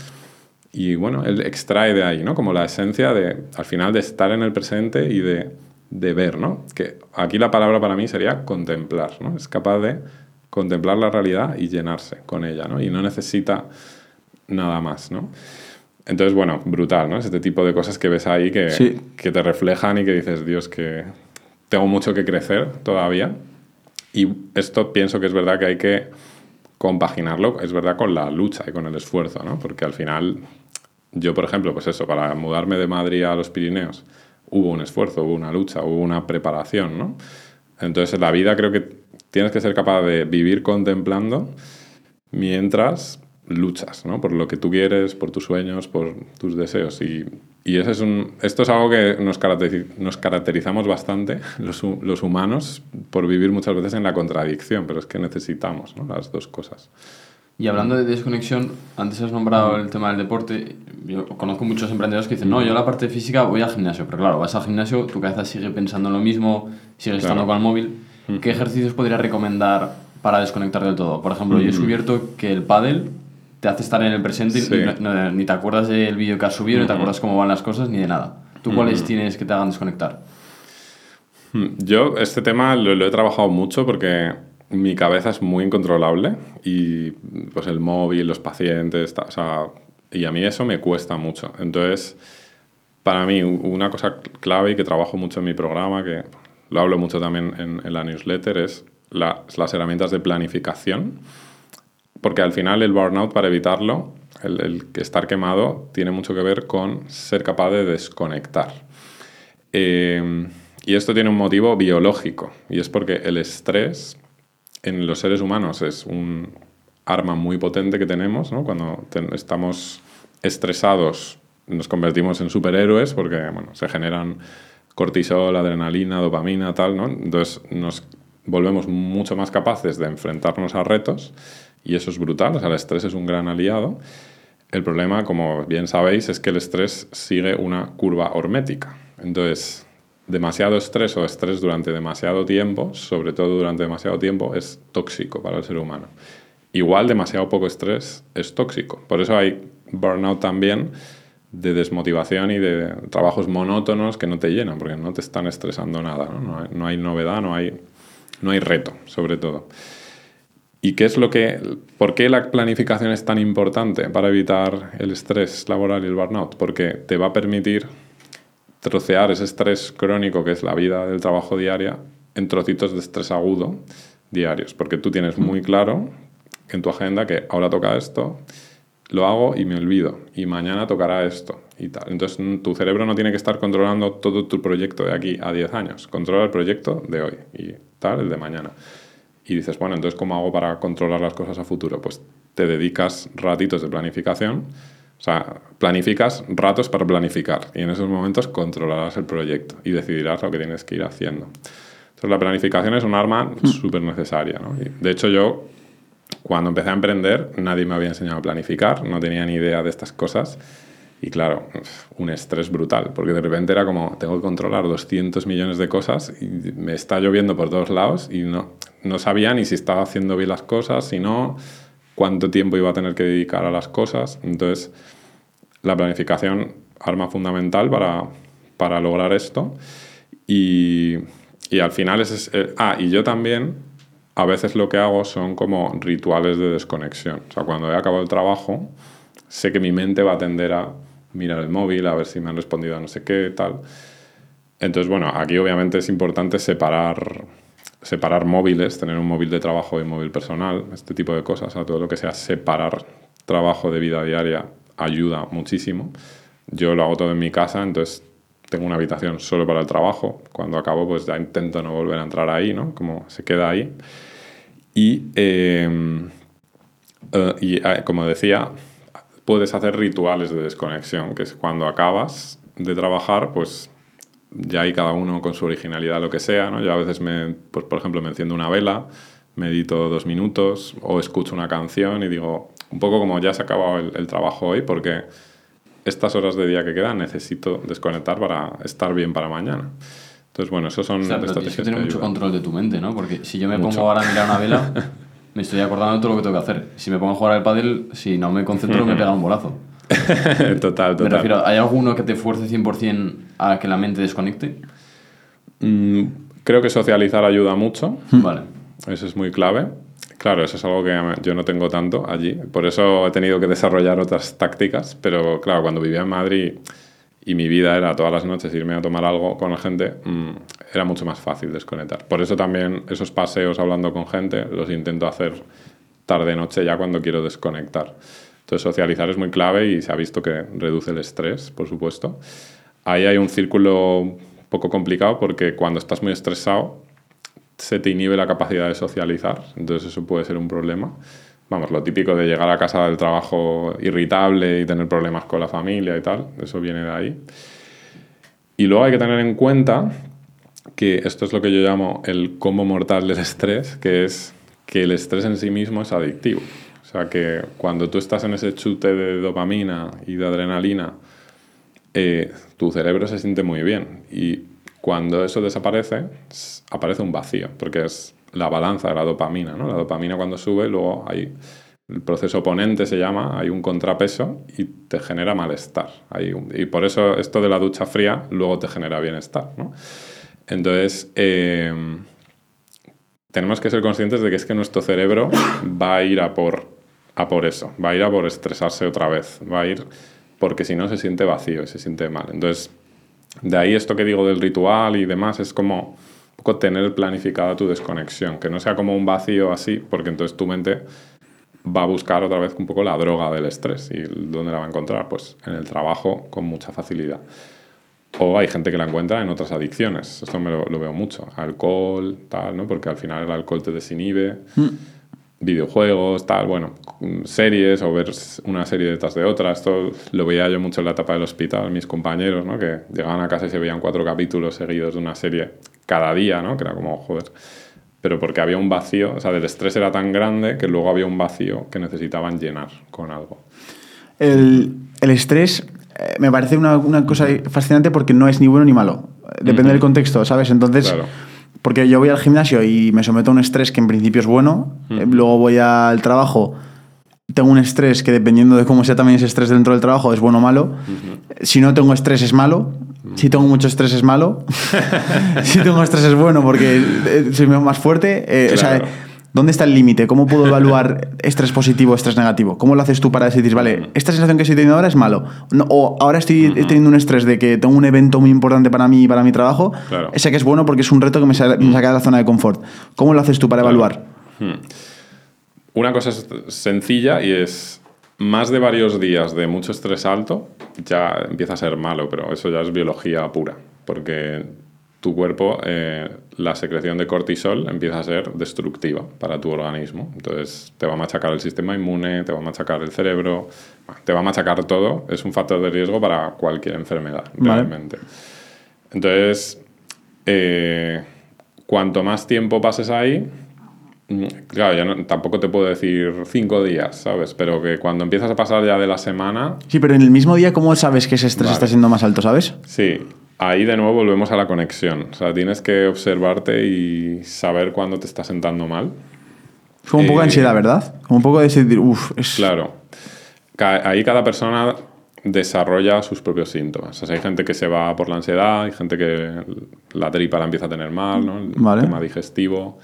y bueno, él extrae de ahí, ¿no? Como la esencia de, al final, de estar en el presente y de, de ver, ¿no? Que aquí la palabra para mí sería contemplar, ¿no? Es capaz de contemplar la realidad y llenarse con ella, ¿no? Y no necesita nada más, ¿no? Entonces, bueno, brutal, ¿no? Este tipo de cosas que ves ahí que, que te reflejan y que dices, Dios, que tengo mucho que crecer todavía, y esto pienso que es verdad que hay que compaginarlo, es verdad, con la lucha y con el esfuerzo, ¿no? Porque al final, yo, por ejemplo, pues eso, para mudarme de Madrid a los Pirineos, hubo un esfuerzo, hubo una lucha, hubo una preparación, ¿no? Entonces, en la vida creo que tienes que ser capaz de vivir contemplando mientras luchas, ¿no? Por lo que tú quieres, por tus sueños, por tus deseos. Y, y ese es un, esto es algo que nos, nos caracterizamos bastante, <laughs> los, los, humanos, por vivir muchas veces en la contradicción, pero es que necesitamos ¿no? las dos cosas. Y hablando de desconexión, antes has nombrado el tema del deporte. Yo conozco muchos emprendedores que dicen, no, yo la parte física voy al gimnasio. Pero claro, vas al gimnasio, tu cabeza sigue pensando en lo mismo, sigue estando con el móvil. ¿Qué ejercicios podrías recomendar para desconectar del todo? Por ejemplo, yo he descubierto que el pádel te hace estar en el presente y ni te acuerdas del vídeo que has subido, ni te acuerdas cómo van las cosas, ni de nada. ¿Tú cuáles tienes que te hagan desconectar? Yo este tema lo, he trabajado mucho porque mi cabeza es muy incontrolable y pues el móvil, los pacientes, o sea, y a mí eso me cuesta mucho. Entonces, para mí una cosa clave y que trabajo mucho en mi programa, que lo hablo mucho también en, la newsletter, es las herramientas de planificación porque al final el burnout, para evitarlo, el, estar quemado, tiene mucho que ver con ser capaz de desconectar. Eh, y esto tiene un motivo biológico, y es porque el estrés en los seres humanos es un arma muy potente que tenemos, ¿no? Cuando estamos estresados nos convertimos en superhéroes porque bueno, se generan cortisol, adrenalina, dopamina, tal, ¿no? Entonces nos volvemos mucho más capaces de enfrentarnos a retos y eso es brutal, o sea, el estrés es un gran aliado. El problema, como bien sabéis, es que el estrés sigue una curva hormética. Entonces, demasiado estrés o estrés durante demasiado tiempo, sobre todo durante demasiado tiempo, es tóxico para el ser humano. Igual demasiado poco estrés es tóxico. Por eso hay burnout también de desmotivación y de trabajos monótonos que no te llenan, porque no te están estresando nada, no, hay, hay, novedad, no hay, no hay reto, sobre todo. ¿Y qué es lo que, por qué la planificación es tan importante para evitar el estrés laboral y el burnout? Porque te va a permitir trocear ese estrés crónico que es la vida del trabajo diaria en trocitos de estrés agudo diarios, porque tú tienes muy claro en tu agenda que ahora toca esto, lo hago y me olvido, y mañana tocará esto y tal. Entonces tu cerebro no tiene que estar controlando todo tu proyecto de aquí a 10 años, controla el proyecto de hoy y tal, el de mañana y dices, bueno, entonces ¿cómo hago para controlar las cosas a futuro? Pues te dedicas ratitos de planificación, o sea, planificas ratos para planificar y en esos momentos controlarás el proyecto y decidirás lo que tienes que ir haciendo. Entonces la planificación es un arma súper necesaria. ¿no? de hecho yo, cuando empecé a emprender, nadie me había enseñado a planificar, no tenía ni idea de estas cosas. Y claro, un estrés brutal, porque de repente era como, tengo que controlar 200 millones de cosas y me está lloviendo por todos lados y no, no sabía ni si estaba haciendo bien las cosas, si no, cuánto tiempo iba a tener que dedicar a las cosas. Entonces, la planificación, arma fundamental para, para lograr esto. Y, y al final es... Eh, ah, y yo también, a veces lo que hago son como rituales de desconexión. O sea, cuando he acabado el trabajo, sé que mi mente va a tender a mirar el móvil, a ver si me han respondido a no sé qué, tal. Entonces, bueno, aquí obviamente es importante separar, separar móviles, tener un móvil de trabajo y un móvil personal, este tipo de cosas, a todo lo que sea separar trabajo de vida diaria ayuda muchísimo. Yo lo hago todo en mi casa, entonces tengo una habitación solo para el trabajo. Cuando acabo, pues ya intento no volver a entrar ahí, ¿no? Como se queda ahí. Y, em, eh, eh, como decía, puedes hacer rituales de desconexión, que es cuando acabas de trabajar, pues ya hay cada uno con su originalidad lo que sea, ¿no? Yo a veces, me, pues, por ejemplo, me enciendo una vela, medito dos minutos o escucho una canción y digo, un poco como ya se ha acabado el, trabajo hoy, porque estas horas de día que quedan necesito desconectar para estar bien para mañana. Entonces, bueno, eso son o tienes que tener mucho control de tu mente, ¿no? Porque si yo me pongo ahora a mirar una vela, <laughs> me estoy acordando de todo lo que tengo que hacer. Si me pongo a jugar al pádel, si no me concentro, me <laughs> pega un bolazo. Total, <laughs> total. Me refiero, ¿hay alguno que te fuerce 100% a que la mente desconecte? Mm, creo que socializar ayuda mucho. <laughs> Vale. Eso es muy clave. Claro, eso es algo que yo no tengo tanto allí. Por eso he tenido que desarrollar otras tácticas. Pero claro, cuando vivía en Madrid y mi vida era todas las noches irme a tomar algo con la gente, mm, era mucho más fácil desconectar. Por eso también esos paseos hablando con gente los intento hacer tarde-noche ya cuando quiero desconectar. Socializar es muy clave y se ha visto que reduce el estrés, por supuesto. Ahí hay un círculo un poco complicado porque cuando estás muy estresado se te inhibe la capacidad de socializar, entonces eso puede ser un problema. Vamos, lo típico de llegar a casa del trabajo irritable y tener problemas con la familia y tal, eso viene de ahí. Y luego hay que tener en cuenta que esto es lo que yo llamo el combo mortal del estrés, que es que el estrés en sí mismo es adictivo. O sea que cuando tú estás en ese chute de dopamina y de adrenalina, eh, tu cerebro se siente muy bien. Y cuando eso desaparece, aparece un vacío, porque es la balanza de la dopamina. ¿no? La dopamina cuando sube, luego hay el proceso oponente se llama, hay un contrapeso y te genera malestar. Y por eso esto de la ducha fría luego te genera bienestar. ¿no? Entonces, eh, tenemos que ser conscientes de que es que nuestro cerebro va a ir a por, a por eso, va a ir a por estresarse otra vez, va a ir porque si no se siente vacío y se siente mal. Entonces, de ahí esto que digo del ritual y demás, es como poco tener planificada tu desconexión, que no sea como un vacío así, porque entonces tu mente va a buscar otra vez un poco la droga del estrés. ¿Y dónde la va a encontrar? Pues en el trabajo con mucha facilidad. O hay gente que la encuentra en otras adicciones. Esto me lo, veo mucho. Alcohol, tal, ¿no? Porque al final el alcohol te desinhibe. Mm videojuegos, tal, bueno, series o ver una serie detrás de otra. Esto lo veía yo mucho en la etapa del hospital, mis compañeros, ¿no? Que llegaban a casa y se veían cuatro capítulos seguidos de una serie cada día, ¿no? Que era como, joder. Pero porque había un vacío, o sea, el estrés era tan grande que luego había un vacío que necesitaban llenar con algo. El, el estrés eh, me parece una, una, cosa fascinante porque no es ni bueno ni malo. Depende del contexto, ¿sabes? Entonces... Claro porque yo voy al gimnasio y me someto a un estrés que en principio es bueno, eh, luego voy al trabajo, tengo un estrés que dependiendo de cómo sea también ese estrés dentro del trabajo es bueno o malo. Si no tengo estrés es malo, si tengo mucho estrés es malo, <laughs> <laughs> si tengo estrés es bueno porque eh, soy más fuerte. Eh, ¿Dónde está el límite? ¿Cómo puedo evaluar <laughs> estrés positivo, estrés negativo? ¿Cómo lo haces tú para decir, vale, esta sensación que estoy teniendo ahora es malo? o ahora estoy teniendo un estrés de que tengo un evento muy importante para mí y para mi trabajo. Ese que es bueno porque es un reto que me, saca de la zona de confort. ¿Cómo lo haces tú para evaluar? Una cosa es sencilla y es más de varios días de mucho estrés alto ya empieza a ser malo, pero eso ya es biología pura. Porque tu cuerpo, eh, la secreción de cortisol empieza a ser destructiva para tu organismo. Entonces te va a machacar el sistema inmune, te va a machacar el cerebro, te va a machacar todo. Es un factor de riesgo para cualquier enfermedad, realmente. Entonces, eh, cuanto más tiempo pases ahí, mm, Claro, ya tampoco te puedo decir cinco días, ¿sabes? Pero que cuando empiezas a pasar ya de la semana... Sí, pero en el mismo día, ¿cómo sabes que ese estrés está siendo más alto, sabes? Sí, ahí de nuevo volvemos a la conexión. O sea, tienes que observarte y saber cuándo te está sentando mal. Es como un poco de eh, ansiedad, ¿verdad? Un poco de decir, uff, es... Claro. Ahí cada persona desarrolla sus propios síntomas. O sea, hay gente que se va por la ansiedad, hay gente que la tripa la empieza a tener mal, ¿no? El tema digestivo.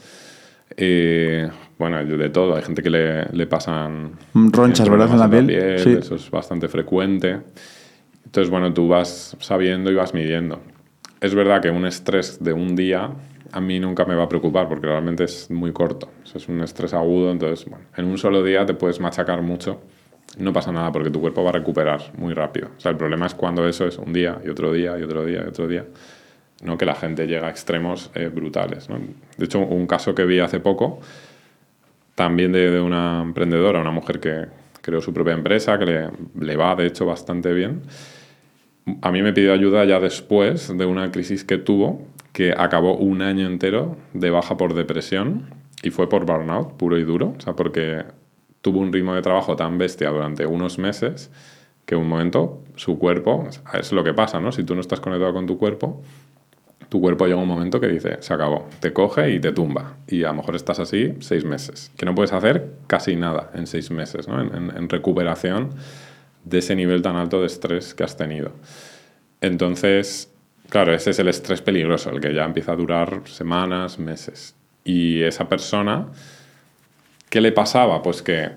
Eh, bueno, de todo. Hay gente que le, le pasan... Ronchas, ¿verdad? En la piel. Eso es bastante frecuente. Entonces, bueno, tú vas sabiendo y vas midiendo. Es verdad que un estrés de un día a mí nunca me va a preocupar porque realmente es muy corto. Es un estrés agudo, entonces, bueno, en un solo día te puedes machacar mucho. No pasa nada porque tu cuerpo va a recuperar muy rápido. O sea, el problema es cuando eso es un día y otro día y otro día y otro día. ¿no? Que la gente llega a extremos eh, brutales. ¿no? De hecho, un caso que vi hace poco, también de, de una emprendedora, una mujer que creó su propia empresa, que le, le va, de hecho, bastante bien a mí me pidió ayuda ya después de una crisis que tuvo, que acabó un año entero de baja por depresión y fue por burnout puro y duro, o sea, porque tuvo un ritmo de trabajo tan bestia durante unos meses que un momento su cuerpo, es lo que pasa, ¿no? Si tú no estás conectado con tu cuerpo, tu cuerpo llega un momento que dice, se acabó, te coge y te tumba. Y a lo mejor estás así seis meses, que no puedes hacer casi nada en seis meses, ¿no? en, en recuperación de ese nivel tan alto de estrés que has tenido. Entonces, claro, ese es el estrés peligroso, el que ya empieza a durar semanas, meses. Y esa persona, ¿qué le pasaba? Pues que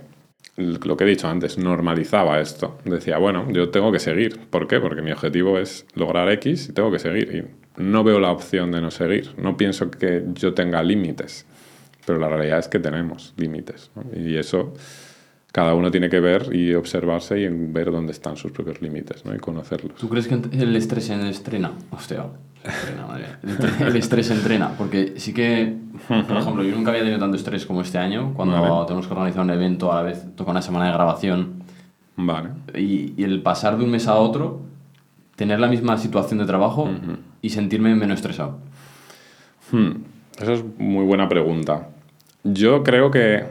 lo que he dicho antes, normalizaba esto. Decía, bueno, yo tengo que seguir. ¿Por qué? Porque mi objetivo es lograr X y tengo que seguir. Y no veo la opción de no seguir. No pienso que yo tenga límites. Pero la realidad es que tenemos límites. Y eso cada uno tiene que ver y observarse y ver dónde están sus propios límites ¿no? y conocerlos. ¿Tú crees que el estrés entrena? Hostia, El estrés entrena, porque sí que, por ejemplo, yo nunca había tenido tanto estrés como este año, cuando tenemos que organizar un evento, a la vez toca una semana de grabación. Vale. Y, y, el pasar de un mes a otro, tener la misma situación de trabajo y sentirme menos estresado. Hmm. Esa es muy buena pregunta. Yo creo que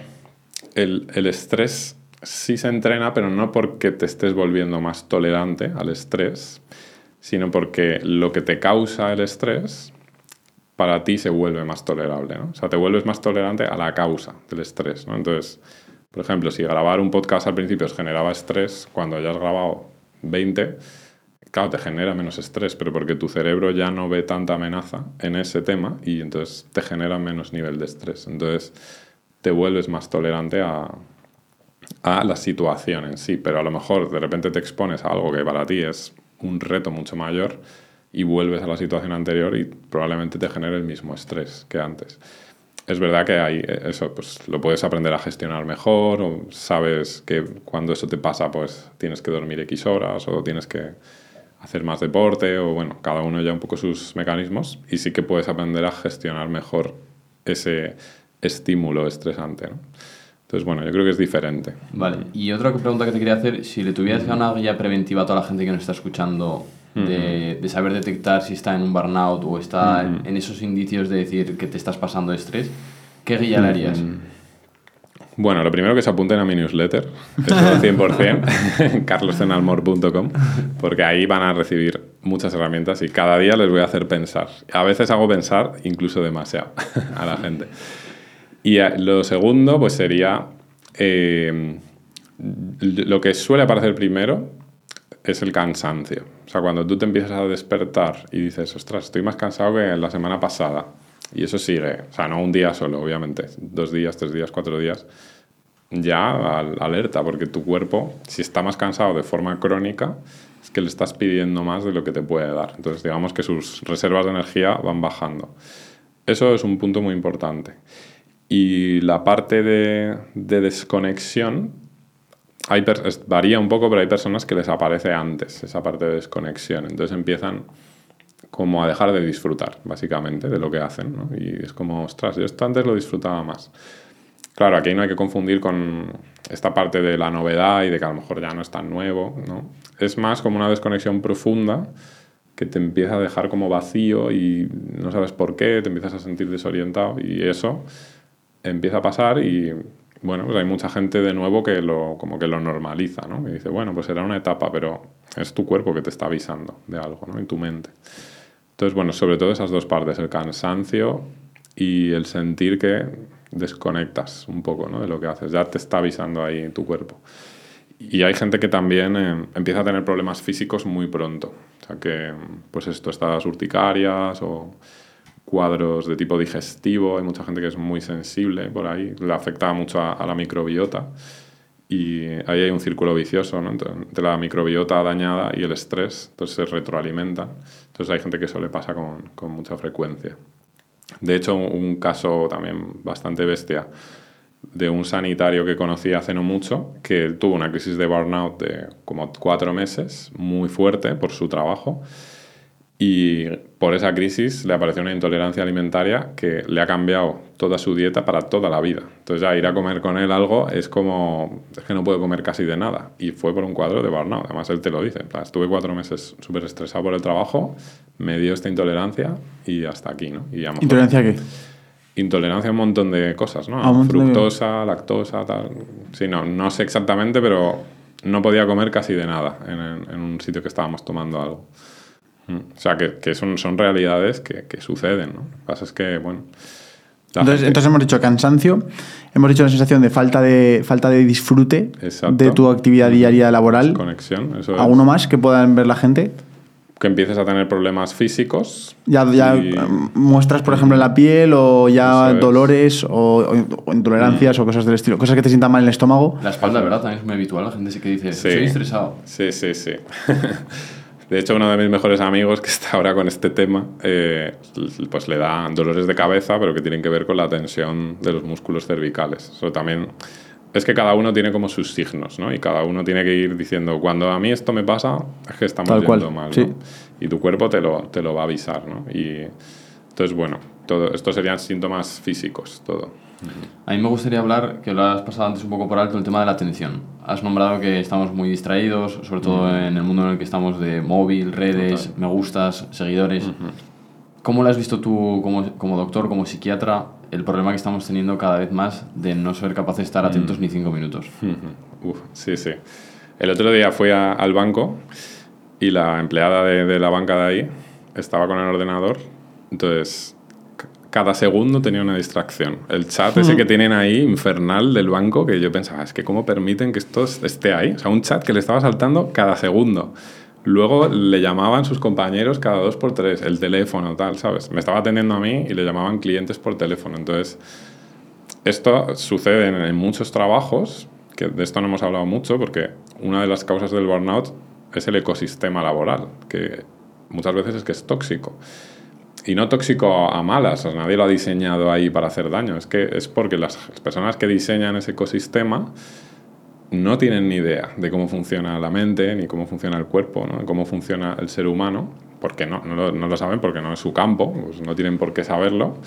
el, estrés sí se entrena, pero no porque te estés volviendo más tolerante al estrés, sino porque lo que te causa el estrés para ti se vuelve más tolerable. ¿no? O sea, te vuelves más tolerante a la causa del estrés. Entonces, por ejemplo, si grabar un podcast al principio generaba estrés, cuando ya has grabado 20, claro, te genera menos estrés, pero porque tu cerebro ya no ve tanta amenaza en ese tema y entonces te genera menos nivel de estrés. Entonces, te vuelves más tolerante a, a la situación en sí, pero a lo mejor de repente te expones a algo que para ti es un reto mucho mayor y vuelves a la situación anterior y probablemente te genere el mismo estrés que antes. Es verdad que hay eso, pues lo puedes aprender a gestionar mejor o sabes que cuando eso te pasa, pues tienes que dormir X horas o tienes que hacer más deporte o bueno, cada uno ya un poco sus mecanismos y sí que puedes aprender a gestionar mejor ese, estímulo estresante. ¿no? Entonces, bueno, yo creo que es diferente. Vale, y otra pregunta que te quería hacer, si le tuvieras una guía preventiva a toda la gente que nos está escuchando de, de saber detectar si está en un burnout o está en, esos indicios de decir que te estás pasando estrés, ¿qué guía le harías? Bueno, lo primero que se apunten a mi newsletter, eso 100%, carlosenalmor.com, porque ahí van a recibir muchas herramientas y cada día les voy a hacer pensar. A veces hago pensar incluso demasiado <laughs> a la gente. Y lo segundo, pues sería eh, lo que suele aparecer primero es el cansancio. O sea, cuando tú te empiezas a despertar y dices, ostras, estoy más cansado que la semana pasada. Y eso sigue, o sea, no un día solo, obviamente, dos días, tres días, cuatro días, ya alerta, porque tu cuerpo, si está más cansado de forma crónica, es que le estás pidiendo más de lo que te puede dar. Entonces, digamos que sus reservas de energía van bajando. Eso es un punto muy importante. Y la parte de, desconexión, hay varía un poco, pero hay personas que les aparece antes esa parte de desconexión. Entonces empiezan como a dejar de disfrutar, básicamente, de lo que hacen. ¿no? Y es como, ostras, yo esto antes lo disfrutaba más. Claro, aquí no hay que confundir con esta parte de la novedad y de que a lo mejor ya no es tan nuevo. ¿no? Es más como una desconexión profunda que te empieza a dejar como vacío y no sabes por qué, te empiezas a sentir desorientado y eso empieza a pasar y bueno, pues hay mucha gente de nuevo que lo, como que lo normaliza, ¿no? Y dice, bueno, pues será una etapa, pero es tu cuerpo que te está avisando de algo, ¿no? Y tu mente. Entonces, bueno, sobre todo esas dos partes, el cansancio y el sentir que desconectas un poco, ¿no? De lo que haces, ya te está avisando ahí tu cuerpo. Y hay gente que también eh, empieza a tener problemas físicos muy pronto. O sea que, pues esto, estas urticarias o cuadros de tipo digestivo, hay mucha gente que es muy sensible por ahí, le afecta mucho a, la microbiota y ahí hay un círculo vicioso ¿no? entre la microbiota dañada y el estrés, entonces se retroalimenta. Entonces hay gente que eso le pasa con, con mucha frecuencia. De hecho, un caso también bastante bestia de un sanitario que conocí hace no mucho, que tuvo una crisis de burnout de como cuatro meses, muy fuerte por su trabajo, y por esa crisis le apareció una intolerancia alimentaria que le ha cambiado toda su dieta para toda la vida. Entonces ya ir a comer con él algo es como, es que no puede comer casi de nada. Y fue por un cuadro de burnout, además él te lo dice. estuve cuatro meses súper estresado por el trabajo, me dio esta intolerancia y hasta aquí, ¿no? Y ¿Intolerancia a qué? Intolerancia a un montón de cosas, ¿no? Fructosa, lactosa, tal. Sí, no, no sé exactamente, pero no podía comer casi de nada en, en un sitio que estábamos tomando algo. Mm. O sea, que, que son, son realidades que, que, suceden, ¿no? Lo que pasa es que, bueno... Entonces, entonces, hemos dicho cansancio, hemos dicho la sensación de falta de, falta de disfrute de tu actividad diaria laboral. Conexión, eso ¿Alguno más que puedan ver la gente? Que empieces a tener problemas físicos. Ya, ya muestras, por ejemplo, en la piel o ya dolores o, intolerancias mm. o cosas del estilo. Cosas que te sientan mal en el estómago. La espalda, ¿verdad? También es muy habitual. La gente sí que dice, estoy estresado. Sí, sí, sí. <laughs> De hecho, uno de mis mejores amigos que está ahora con este tema, eh, pues le da dolores de cabeza, pero que tienen que ver con la tensión de los músculos cervicales. Eso también es que cada uno tiene como sus signos, ¿no? Y cada uno tiene que ir diciendo, cuando a mí esto me pasa, es que estamos Tal yendo mal, ¿no? Y tu cuerpo te lo, te lo va a avisar, ¿no? Y entonces, bueno, todo, estos serían síntomas físicos, todo. A mí me gustaría hablar, que lo has pasado antes un poco por alto, el tema de la atención. Has nombrado que estamos muy distraídos, sobre todo en el mundo en el que estamos de móvil, redes, me gustas, seguidores. ¿Cómo lo has visto tú como, como, doctor, como psiquiatra, el problema que estamos teniendo cada vez más de no ser capaces de estar atentos ni cinco minutos? Uf, sí, sí. El otro día fui al banco y la empleada de, de la banca de ahí estaba con el ordenador. Entonces cada segundo tenía una distracción. El chat ese que tienen ahí, infernal del banco, que yo pensaba, es que cómo permiten que esto esté ahí. O sea, un chat que le estaba saltando cada segundo. Luego le llamaban sus compañeros cada dos por tres, el teléfono, tal, ¿sabes? Me estaba atendiendo a mí y le llamaban clientes por teléfono. Entonces, esto sucede en, muchos trabajos, que de esto no hemos hablado mucho, porque una de las causas del burnout es el ecosistema laboral, que muchas veces es que es tóxico y no tóxico a malas, nadie lo ha diseñado ahí para hacer daño, es que es porque las personas que diseñan ese ecosistema no tienen ni idea de cómo funciona la mente, ni cómo funciona el cuerpo, ¿no? cómo funciona el ser humano, porque no, no lo, no, lo, saben, porque no es su campo, pues no tienen por qué saberlo,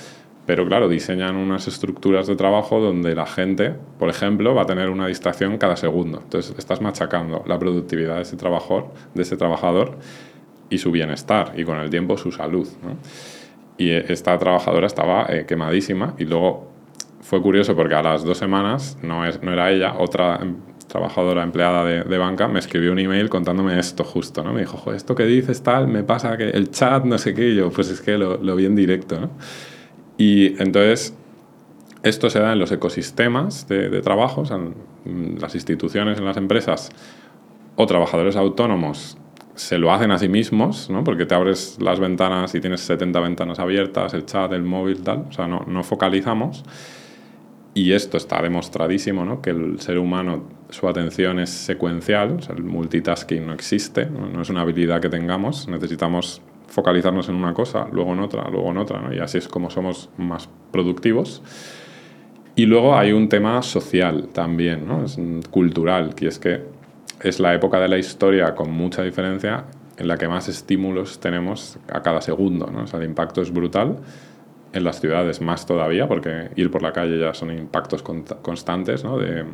pero claro, diseñan unas estructuras de trabajo donde la gente, por ejemplo, va a tener una distracción cada segundo. Entonces estás machacando la productividad de ese trabajador, de ese trabajador y su bienestar y con el tiempo su salud. Y esta trabajadora estaba eh, quemadísima y luego fue curioso porque a las dos semanas, no, es, no era ella, otra em, trabajadora empleada de, de, banca me escribió un email contándome esto justo, ¿no? Me dijo, esto que dices tal, me pasa que el chat, no sé qué, y yo, pues es que lo, lo vi en directo. Y entonces, esto se da en los ecosistemas de, de trabajo, en las instituciones, en las empresas, o trabajadores autónomos se lo hacen a sí mismos, ¿no? porque te abres las ventanas y tienes 70 ventanas abiertas, el chat, el móvil, tal, o sea, no, no focalizamos. Y esto está demostradísimo, ¿no? que el ser humano, su atención es secuencial, o sea, el multitasking no existe, ¿no? no es una habilidad que tengamos, necesitamos focalizarnos en una cosa, luego en otra, luego en otra, ¿no? y así es como somos más productivos. Y luego hay un tema social también, ¿no? es cultural, que es que es la época de la historia con mucha diferencia en la que más estímulos tenemos a cada segundo. ¿no? O el impacto es brutal. En las ciudades más todavía, porque ir por la calle ya son impactos constantes ¿no? de,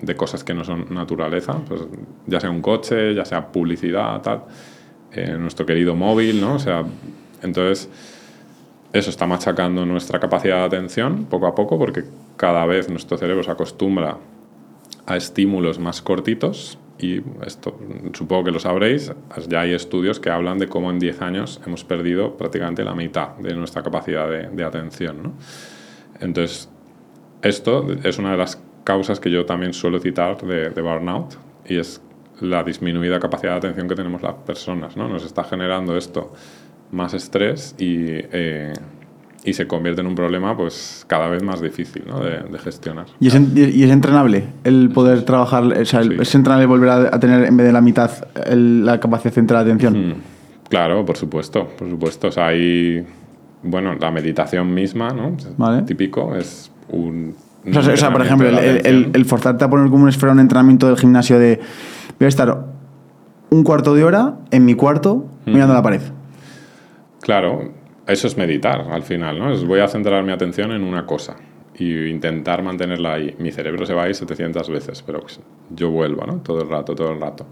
de, cosas que no son naturaleza, pues ya sea un coche, ya sea publicidad, tal. Eh, nuestro querido móvil, ¿no? O sea, entonces eso está machacando nuestra capacidad de atención poco a poco porque cada vez nuestro cerebro se acostumbra a estímulos más cortitos y esto supongo que lo sabréis, ya hay estudios que hablan de cómo en 10 años hemos perdido prácticamente la mitad de nuestra capacidad de, de atención. ¿no? Entonces, esto es una de las causas que yo también suelo citar de, de, burnout y es la disminuida capacidad de atención que tenemos las personas. ¿no? Nos está generando esto más estrés y, eh, y se convierte en un problema pues cada vez más difícil ¿no? de, de gestionar. ¿Y es, en- y es entrenable el poder trabajar? O sea, el- Sí. ¿es entrenable volver a, a tener en vez de la mitad el- la capacidad de centrar la atención? Mm, Claro, por supuesto, por supuesto. O sea, hay, bueno, la meditación misma, ¿no? Vale. Típico, es un... O sea, o sea, por ejemplo, de el, forzarte a poner como si fuera un entrenamiento del gimnasio de voy a estar un cuarto de hora en mi cuarto mirando la pared. Claro, eso es meditar al final, ¿no? Es voy a centrar mi atención en una cosa y intentar mantenerla ahí. Mi cerebro se va a ir 700 veces, pero pues, yo vuelvo, ¿no? Todo el rato, todo el rato.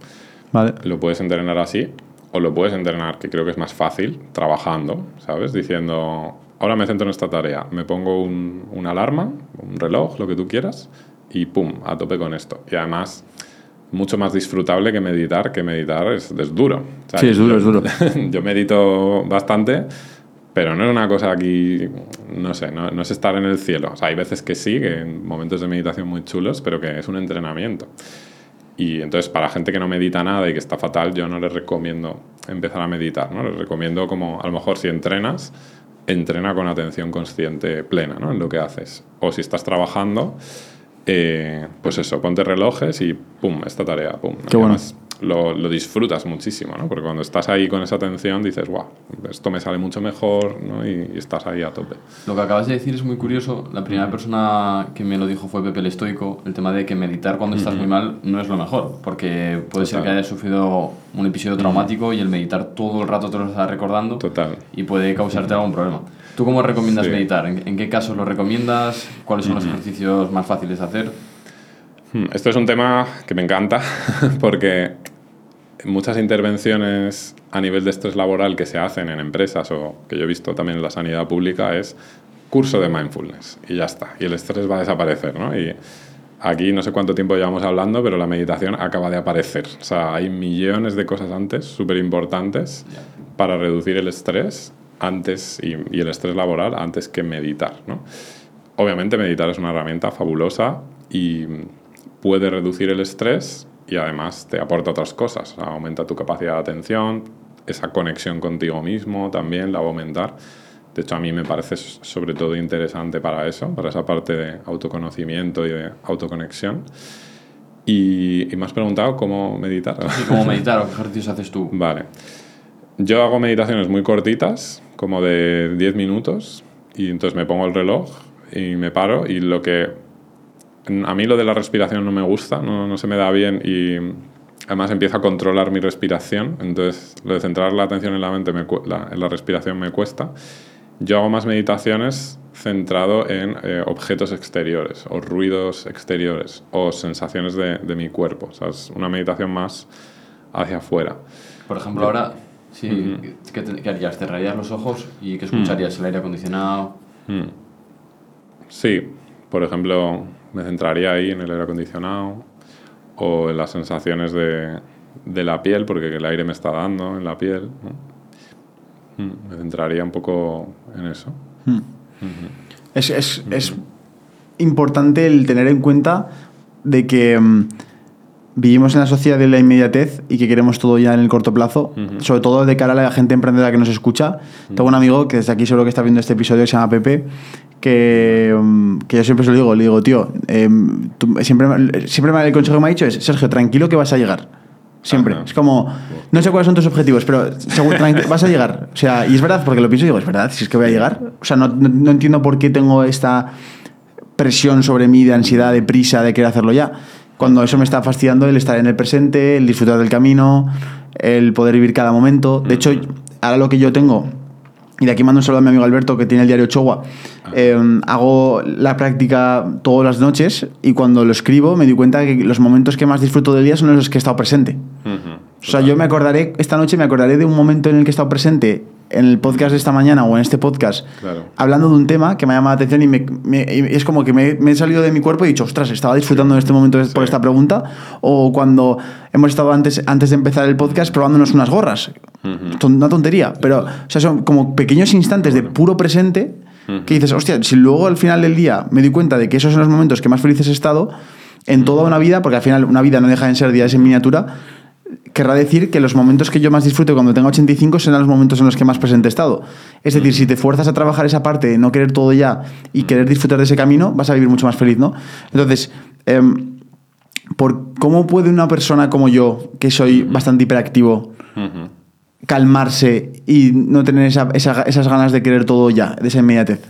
Vale. Lo puedes entrenar así o lo puedes entrenar, que creo que es más fácil, trabajando, ¿sabes? Diciendo, ahora me centro en esta tarea, me pongo un, una alarma, un reloj, lo que tú quieras, y pum, a tope con esto. Y además, mucho más disfrutable que meditar, que meditar es, es duro. O sea, Sí, es duro, yo- es duro. yo <laughs> medito bastante, pero no es una cosa aquí, no sé, no, no es estar en el cielo. O sea, hay veces que sí, que en momentos de meditación muy chulos, pero que es un entrenamiento. Y entonces, para gente que no medita nada y que está fatal, yo no les recomiendo empezar a meditar, ¿no? Les recomiendo como, a lo mejor si entrenas, entrena con atención consciente plena, ¿no? En lo que haces. O si estás trabajando, eh, pues eso, ponte relojes y pum, esta tarea, pum. Qué bueno. además Lo, lo disfrutas muchísimo, ¿no? Porque cuando estás ahí con esa atención dices, guau, esto me sale mucho mejor, ¿no? Y, y estás ahí a tope. Lo que acabas de decir es muy curioso. La primera persona que me lo dijo fue Pepe el Estoico. El tema de que meditar cuando estás muy mal no es lo mejor, porque puede ser que hayas sufrido un episodio traumático y el meditar todo el rato te lo estás recordando Total. y puede causarte algún problema. ¿Tú cómo recomiendas Sí. meditar? ¿En, en qué casos lo recomiendas? ¿Cuáles son los ejercicios más fáciles de hacer? Hmm, Esto es un tema que me encanta <laughs> porque muchas intervenciones a nivel de estrés laboral que se hacen en empresas o que yo he visto también en la sanidad pública es curso de mindfulness y ya está. Y el estrés va a desaparecer, ¿no? Y aquí no sé cuánto tiempo llevamos hablando, pero la meditación acaba de aparecer. O sea, hay millones de cosas antes súper importantes para reducir el estrés antes y, y el estrés laboral antes que meditar, ¿no? Obviamente meditar es una herramienta fabulosa y puede reducir el estrés y además te aporta otras cosas. Aumenta tu capacidad de atención, esa conexión contigo mismo también la va a aumentar. De hecho, a mí me parece sobre todo interesante para eso, para esa parte de autoconocimiento y de autoconexión. Y, y me has preguntado cómo meditar. ¿Y cómo meditar o <laughs> qué ejercicios haces tú? Vale. Yo hago meditaciones muy cortitas, como de 10 minutos, y entonces me pongo el reloj y me paro y lo que... A mí lo de la respiración no me gusta, no, no se me da bien y además empiezo a controlar mi respiración, entonces lo de centrar la atención en la mente, me la- en la respiración me cuesta. Yo hago más meditaciones centrado en eh, objetos exteriores o ruidos exteriores o sensaciones de, de mi cuerpo. O sea, es una meditación más hacia afuera. Por ejemplo, ahora, sí, ¿qué, te- qué harías? ¿Cerrarías los ojos y qué escucharías? ¿El aire acondicionado? Mm. Sí, por ejemplo, me centraría ahí en el aire acondicionado o en las sensaciones de, de la piel, porque el aire me está dando en la piel. ¿no? Mm, Me centraría un poco en eso. Es, es- es importante el tener en cuenta de que mm, vivimos en la sociedad de la inmediatez y que queremos todo ya en el corto plazo, sobre todo de cara a la gente emprendedora que nos escucha. Tengo un amigo que desde aquí seguro que está viendo este episodio que se llama Pepe, que, mm, que yo siempre se lo digo, le digo, tío, em, tú- siempre, siempre el consejo que me ha dicho es, Sergio, tranquilo que vas a llegar. Siempre. Ajá. Es como, no sé cuáles son tus objetivos, pero <laughs> vas a llegar. O sea, y es verdad, porque lo pienso y digo, es verdad, si es que voy a llegar. O sea, no, no- no entiendo por qué tengo esta presión sobre mí de ansiedad, de prisa, de querer hacerlo ya. Cuando eso me está fastidiando el estar en el presente, el disfrutar del camino, el poder vivir cada momento. De hecho, ahora lo que yo tengo, y de aquí mando un saludo a mi amigo Alberto que tiene el diario Chowa, eh, hago la práctica todas las noches y cuando lo escribo me di cuenta que los momentos que más disfruto del día son los que he estado presente. O sea, yo me acordaré, esta noche me acordaré de un momento en el que he estado presente en el podcast de esta mañana o en este podcast, Claro. hablando de un tema que me ha llamado la atención y, me- me- y es como que me, me he salido de mi cuerpo y he dicho, ostras, estaba disfrutando de este momento por Sí. esta pregunta. O cuando hemos estado antes, antes de empezar el podcast probándonos unas gorras. Ton- Una tontería, pero o sea, son como pequeños instantes de puro presente que dices, hostia, si luego al final del día me doy cuenta de que esos son los momentos que más felices he estado en toda una vida, porque al final una vida no deja de ser días en miniatura, querrá decir que los momentos que yo más disfruto cuando tenga 85 serán los momentos en los que más presente he estado. Es decir, si te fuerzas a trabajar esa parte de no querer todo ya y querer disfrutar de ese camino, vas a vivir mucho más feliz, ¿no? Entonces, em, por ¿cómo puede una persona como yo, que soy bastante hiperactivo, calmarse y no tener esa- esa- esas ganas de querer todo ya, de esa inmediatez?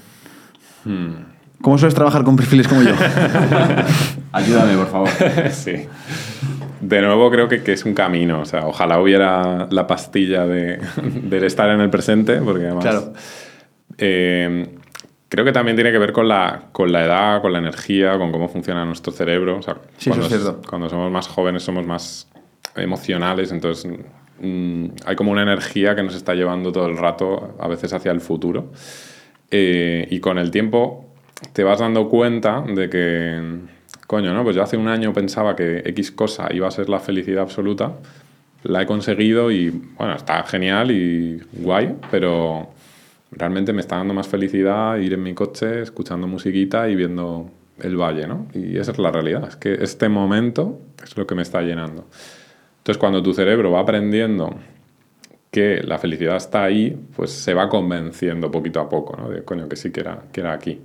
¿Cómo sueles trabajar con perfiles como yo? <laughs> Ayúdame, por favor. <laughs> sí. De nuevo creo que, que es un camino. O sea, ojalá hubiera la pastilla de, <laughs> del estar en el presente, porque además... Claro. eh, creo que también tiene que ver con la, con la edad, con la energía, con cómo funciona nuestro cerebro. O sea, Sí, eso cuando, es cierto. cuando somos más jóvenes somos más emocionales, entonces mm, hay como una energía que nos está llevando todo el rato, a veces hacia el futuro. Eh, y con el tiempo te vas dando cuenta de que, coño, ¿no? Pues yo hace un año pensaba que X cosa iba a ser la felicidad absoluta, la he conseguido y, bueno, está genial y guay, pero realmente me está dando más felicidad ir en mi coche escuchando musiquita y viendo el valle, ¿no? Y esa es la realidad, es que este momento es lo que me está llenando. Entonces, cuando tu cerebro va aprendiendo que la felicidad está ahí, pues se va convenciendo poquito a poco, ¿no? De, coño, que sí que era, que era aquí.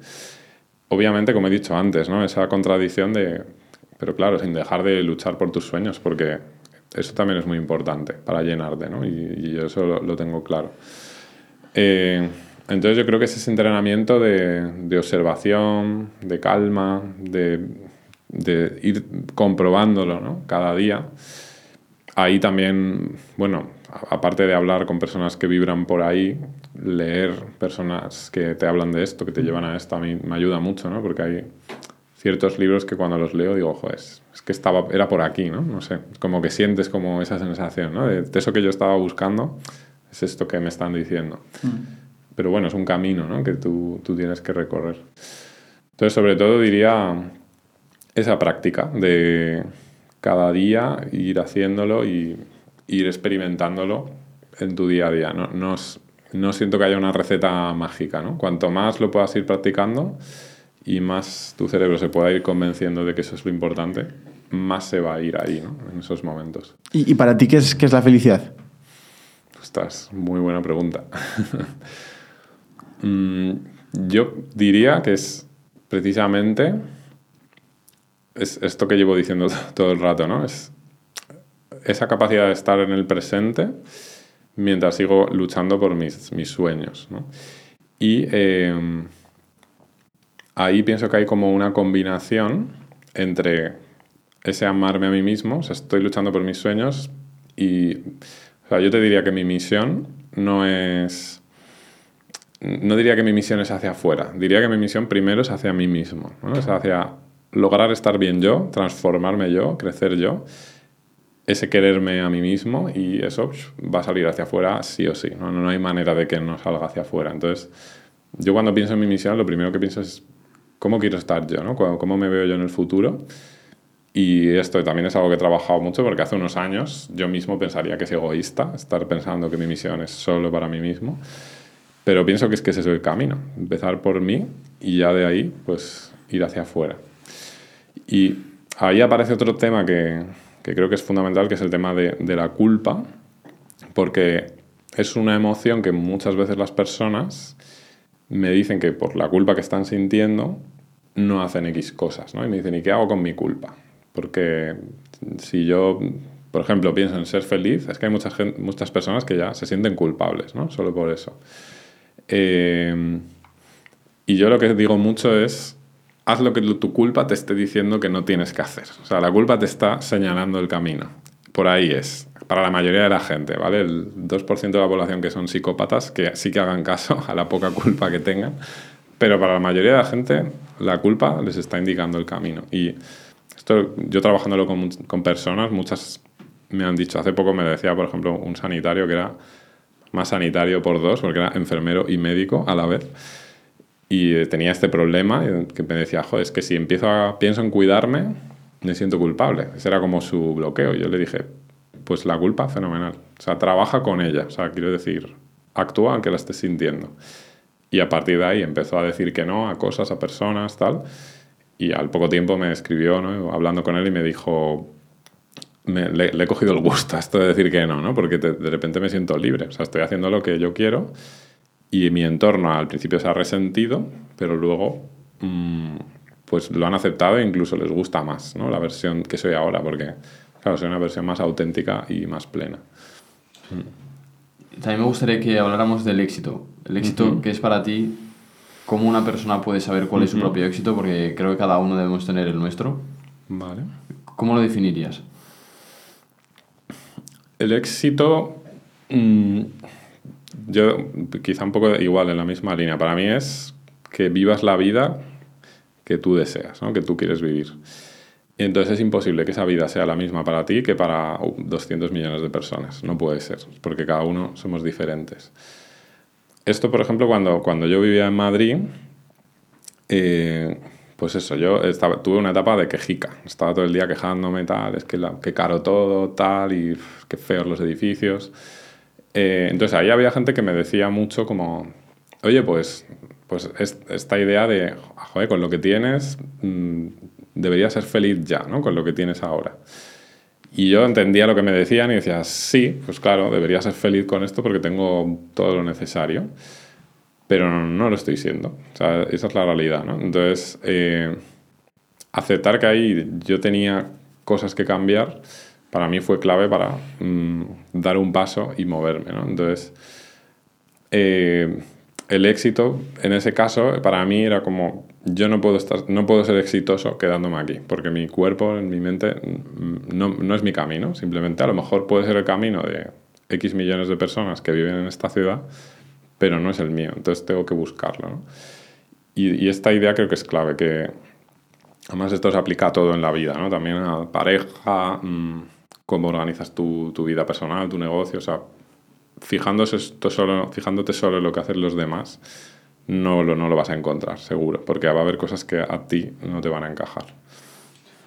Obviamente, como he dicho antes, ¿no? Esa contradicción de... Pero claro, sin dejar de luchar por tus sueños, porque eso también es muy importante para llenarte, ¿no? Y, yo eso lo, tengo claro. Eh, entonces yo creo que es ese entrenamiento de, de observación, de calma, de, de ir comprobándolo ¿no? cada día. Ahí también, bueno, aparte de hablar con personas que vibran por ahí, leer personas que te hablan de esto, que te llevan a esto, a mí me ayuda mucho, ¿no? Porque hay ciertos libros que cuando los leo digo, joder, es que estaba, era por aquí, ¿no? No sé, como que sientes como esa sensación, ¿no? De, eso que yo estaba buscando, es esto que me están diciendo. Pero bueno, es un camino, ¿no? Que tú, tú tienes que recorrer. Entonces, sobre todo diría esa práctica de cada día ir haciéndolo y ir experimentándolo en tu día a día. No, no, es- no siento que haya una receta mágica, ¿no? Cuanto más lo puedas ir practicando y más tu cerebro se pueda ir convenciendo de que eso es lo importante, más se va a ir ahí, ¿no? En esos momentos. ¿Y, y para ti qué es, qué es la felicidad? Ostras, muy buena pregunta. <laughs> Mm, yo diría que es precisamente es esto que llevo diciendo <laughs> todo el rato, ¿no? Es esa capacidad de estar en el presente mientras sigo luchando por mis, mis sueños, ¿no? Y eh, ahí pienso que hay como una combinación entre ese amarme a mí mismo, o sea, estoy luchando por mis sueños y, o sea, yo te diría que mi misión no es, no diría que mi misión es hacia afuera, diría que mi misión primero es hacia mí mismo, ¿no? es hacia lograr estar bien yo, transformarme yo, crecer yo, ese quererme a mí mismo y eso va a salir hacia afuera sí o sí, ¿no? no hay manera de que no salga hacia afuera. Entonces, yo cuando pienso en mi misión, lo primero que pienso es cómo quiero estar yo, ¿no? Cómo me veo yo en el futuro. Y esto también es algo que he trabajado mucho porque hace unos años yo mismo pensaría que es egoísta estar pensando que mi misión es solo para mí mismo. Pero pienso que es que ese es el camino, empezar por mí y ya de ahí pues ir hacia afuera. Y ahí aparece otro tema que, que creo que es fundamental, que es el tema de, la culpa, porque es una emoción que muchas veces las personas me dicen que por la culpa que están sintiendo no hacen X cosas, ¿no? Y me dicen, ¿y qué hago con mi culpa? Porque si yo, por ejemplo, pienso en ser feliz, es que hay mucha muchas personas que ya se sienten culpables, ¿no? Solo por eso. Eh, y yo lo que digo mucho es, haz lo que tu culpa te esté diciendo que no tienes que hacer. O sea, la culpa te está señalando el camino. Por ahí es. Para la mayoría de la gente, ¿vale? El 2% de la población que son psicópatas, que sí que hagan caso a la poca culpa que tengan. Pero para la mayoría de la gente, la culpa les está indicando el camino. Y esto, yo trabajándolo con, con personas, muchas me han dicho, hace poco me decía, por ejemplo, un sanitario que era más sanitario por dos, porque era enfermero y médico a la vez. Y tenía este problema que me decía, joder, es que si empiezo a, pienso en cuidarme, me siento culpable. Ese era como su bloqueo. Yo le dije, pues la culpa, fenomenal. O sea, trabaja con ella. O sea, quiero decir, actúa aunque la estés sintiendo. Y a partir de ahí empezó a decir que no a cosas, a personas, tal. Y al poco tiempo me escribió, ¿no? hablando con él, y me dijo, le, he cogido el gusto a esto de decir que no, ¿no? Porque de repente me siento libre. O sea, estoy haciendo lo que yo quiero y mi entorno al principio se ha resentido, pero luego mm, pues lo han aceptado e incluso les gusta más, ¿no? La versión que soy ahora, porque, claro, soy una versión más auténtica y más plena. También me gustaría que habláramos del éxito. El éxito que es para ti, cómo una persona puede saber cuál es su propio éxito, porque creo que cada uno debemos tener el nuestro. Vale. ¿Cómo lo definirías? El éxito, mm, yo quizá un poco igual, en la misma línea. Para mí es que vivas la vida que tú deseas, ¿no? que tú quieres vivir. Y entonces es imposible que esa vida sea la misma para ti que para 200 millones de personas. No puede ser, porque cada uno somos diferentes. Esto, por ejemplo, cuando, cuando yo vivía en Madrid, eh, pues eso, yo tuve una etapa de quejica. Estaba todo el día quejándome, tal, es que, que caro todo, tal, y qué feos los edificios. Eh, entonces ahí había gente que me decía mucho como, oye, pues, pues esta idea de, joder, con lo que tienes, mm, deberías ser feliz ya, ¿no? Con lo que tienes ahora. Y yo entendía lo que me decían y decía, sí, pues claro, debería ser feliz con esto porque tengo todo lo necesario pero no, lo estoy siendo. O sea, esa es la realidad, ¿no? Entonces, eh, aceptar que ahí yo tenía cosas que cambiar, para mí fue clave para mm, dar un paso y moverme, ¿no? Entonces, eh, el éxito, en ese caso, para mí era como, yo no puedo, estar, no puedo ser exitoso quedándome aquí, porque mi cuerpo, en mi mente, mm, no, no es mi camino, simplemente a lo mejor puede ser el camino de X millones de personas que viven en esta ciudad, pero no es el mío, entonces tengo que buscarlo. Y, esta idea creo que es clave, que además esto se aplica a todo en la vida, ¿no? también a pareja, mm, cómo organizas tu, tu, vida personal, tu negocio, o sea, fijándose esto solo, fijándote solo en lo que hacen los demás, no lo, no lo vas a encontrar, seguro, porque va a haber cosas que a ti no te van a encajar.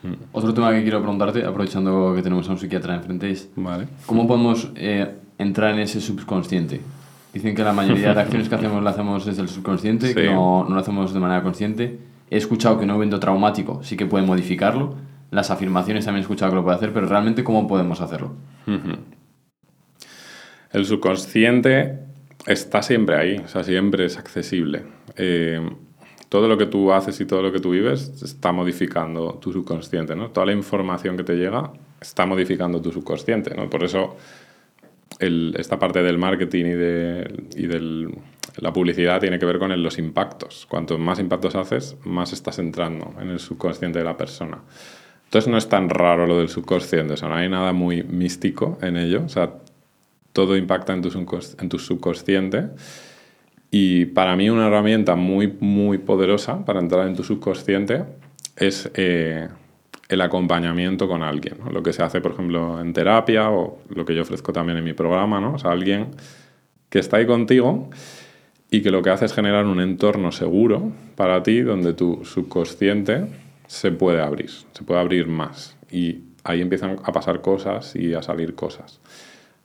Mm. Otro tema que quiero preguntarte, aprovechando que tenemos a un psiquiatra enfrente, es vale. ¿cómo podemos eh, entrar en ese subconsciente? Dicen que la mayoría de <laughs> acciones que hacemos las hacemos desde el subconsciente, que no, no lo hacemos de manera consciente. He escuchado que un evento traumático sí que puede modificarlo. Las afirmaciones también he escuchado que lo puede hacer, pero realmente ¿cómo podemos hacerlo? El subconsciente está siempre ahí, o sea, siempre es accesible. Eh, todo lo que tú haces y todo lo que tú vives está modificando tu subconsciente, ¿no? Toda la información que te llega está modificando tu subconsciente, ¿no? Por eso esta parte del marketing y de, y la publicidad tiene que ver con los impactos. Cuanto más impactos haces, más estás entrando en el subconsciente de la persona. Entonces no es tan raro lo del subconsciente, o sea, no hay nada muy místico en ello, o sea, todo impacta en tu, en tu subconsciente. Y para mí una herramienta muy, muy poderosa para entrar en tu subconsciente es eh, el acompañamiento con alguien, lo que se hace, por ejemplo, en terapia o lo que yo ofrezco también en mi programa, ¿no? o sea, alguien que está ahí contigo y que lo que hace es generar un entorno seguro para ti donde tu subconsciente se puede abrir, se puede abrir más y ahí empiezan a pasar cosas y a salir cosas.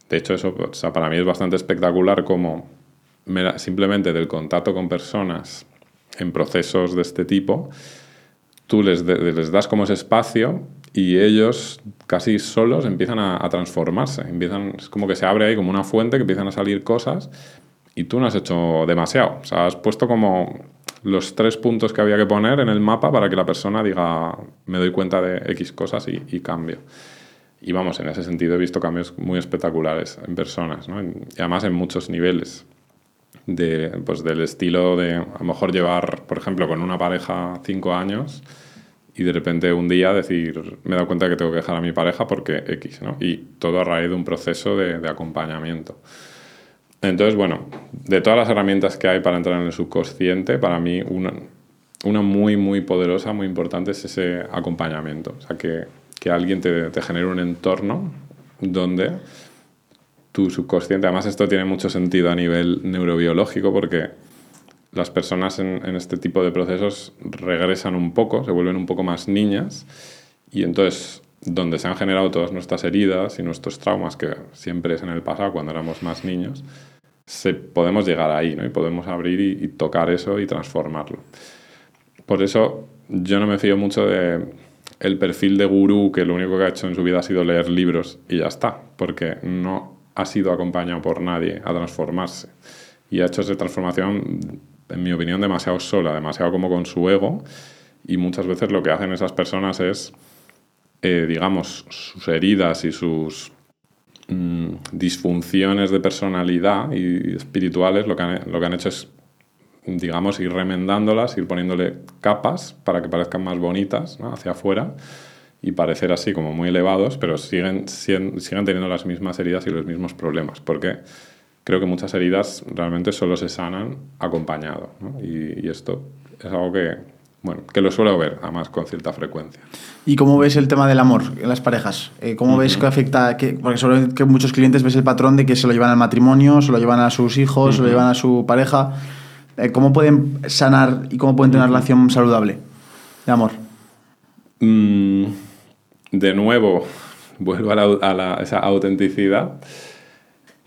De hecho, eso para mí es bastante espectacular como simplemente del contacto con personas en procesos de este tipo, tú les, les das como ese espacio y ellos casi solos empiezan a, transformarse. Empiezan, es como que se abre ahí como una fuente que empiezan a salir cosas y tú no has hecho demasiado. O sea, has puesto como los tres puntos que había que poner en el mapa para que la persona diga, me doy cuenta de X cosas y, cambio. Y vamos, en ese sentido he visto cambios muy espectaculares en personas, ¿no? y además en muchos niveles de, pues, del estilo de a lo mejor llevar, por ejemplo, con una pareja cinco años y de repente un día decir, me he dado cuenta que tengo que dejar a mi pareja porque X, ¿no? Y todo a raíz de un proceso de, de acompañamiento. Entonces, bueno, de todas las herramientas que hay para entrar en el subconsciente, para mí una, una muy, muy poderosa, muy importante es ese acompañamiento. O sea, que, que alguien te, te genere un entorno donde tu subconsciente, además esto tiene mucho sentido a nivel neurobiológico porque las personas en, este tipo de procesos regresan un poco, se vuelven un poco más niñas y entonces donde se han generado todas nuestras heridas y nuestros traumas, que siempre es en el pasado cuando éramos más niños, se, podemos llegar ahí ¿no? y podemos abrir y, tocar eso y transformarlo. Por eso yo no me fío mucho de el perfil de gurú que lo único que ha hecho en su vida ha sido leer libros y ya está, porque no ha sido acompañado por nadie a transformarse. Y ha hecho esa transformación, en mi opinión, demasiado sola, demasiado como con su ego. Y muchas veces lo que hacen esas personas es, eh, digamos, sus heridas y sus mm, disfunciones de personalidad y espirituales, lo que, han, lo que han hecho es, digamos, ir remendándolas, ir poniéndole capas para que parezcan más bonitas hacia afuera y parecer así como muy elevados, pero siguen, siguen, siguen teniendo las mismas heridas y los mismos problemas. Porque creo que muchas heridas realmente solo se sanan acompañado. Y, y, esto es algo que, bueno, que lo suelo ver, además, con cierta frecuencia. ¿Y cómo ves el tema del amor en las parejas? Eh, ¿Cómo uh -huh. ves que afecta? Que, porque sobre que muchos clientes ves el patrón de que se lo llevan al matrimonio, se lo llevan a sus hijos, uh -huh. se lo llevan a su pareja. Eh, ¿Cómo pueden sanar y cómo pueden tener una relación saludable de amor? Mm, de nuevo, <laughs> vuelvo a, la, a la, esa autenticidad.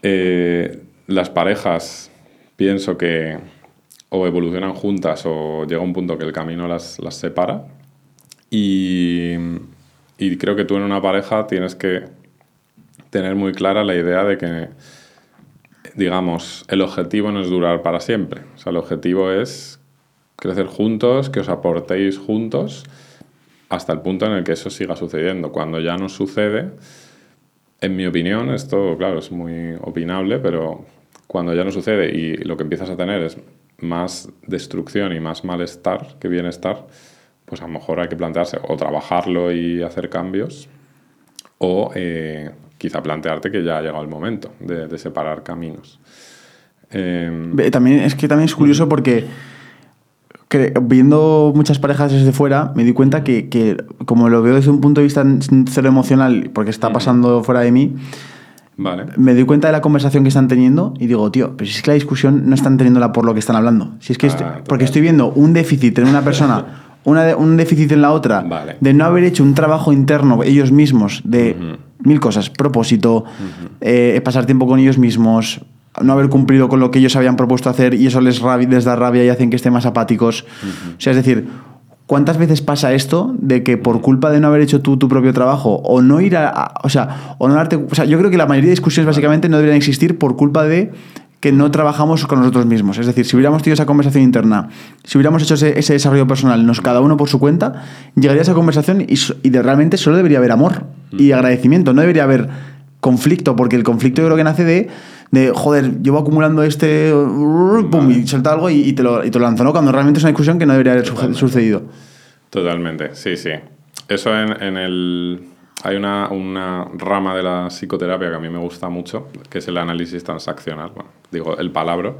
Eh, las parejas pienso que o evolucionan juntas o llega un punto que el camino las, las separa. Y, y, creo que tú en una pareja tienes que tener muy clara la idea de que, digamos, el objetivo no es durar para siempre. O sea, el objetivo es crecer juntos, que os aportéis juntos hasta el punto en el que eso siga sucediendo. Cuando ya no sucede, en mi opinión, esto, claro, es muy opinable, pero cuando ya no sucede y lo que empiezas a tener es más destrucción y más malestar que bienestar, pues a lo mejor hay que plantearse o trabajarlo y hacer cambios, o eh, quizá plantearte que ya ha llegado el momento de, de separar caminos. Eh, también, es que también es curioso porque que, viendo muchas parejas desde fuera, me di cuenta que, que, como lo veo desde un punto de vista cero emocional, porque está pasando fuera de mí, Vale. Me doy cuenta de la conversación que están teniendo y digo, tío, pero si es que la discusión no están teniéndola por lo que están hablando. Si es que ah, estoy, porque estoy viendo un déficit en una persona, <laughs> una de, un déficit en la otra, vale. de no haber hecho un trabajo interno ellos mismos de uh -huh. mil cosas, propósito, uh -huh. eh, pasar tiempo con ellos mismos, no haber cumplido con lo que ellos habían propuesto hacer y eso les, les da rabia y hacen que estén más apáticos. Uh -huh. O sea, es decir, ¿Cuántas veces pasa esto de que por culpa de no haber hecho tú tu propio trabajo o no ir a, a, o sea, o no darte, o sea, yo creo que la mayoría de discusiones básicamente no deberían existir por culpa de que no trabajamos con nosotros mismos. Es decir, si hubiéramos tenido esa conversación interna, si hubiéramos hecho ese, ese desarrollo personal, nos cada uno por su cuenta, llegaría a esa conversación y, y de, realmente solo debería haber amor y agradecimiento, no debería haber conflicto, porque el conflicto yo creo que nace de de, joder, llevo acumulando este, pum, y suelta algo y, y, te lo, y te lo lanzo, ¿no? Cuando realmente es una discusión que no debería haber Totalmente. sucedido. Totalmente, sí, sí. Eso en, en el... Hay una, una, rama de la psicoterapia que a mí me gusta mucho, que es el análisis transaccional, bueno, digo, el palabra.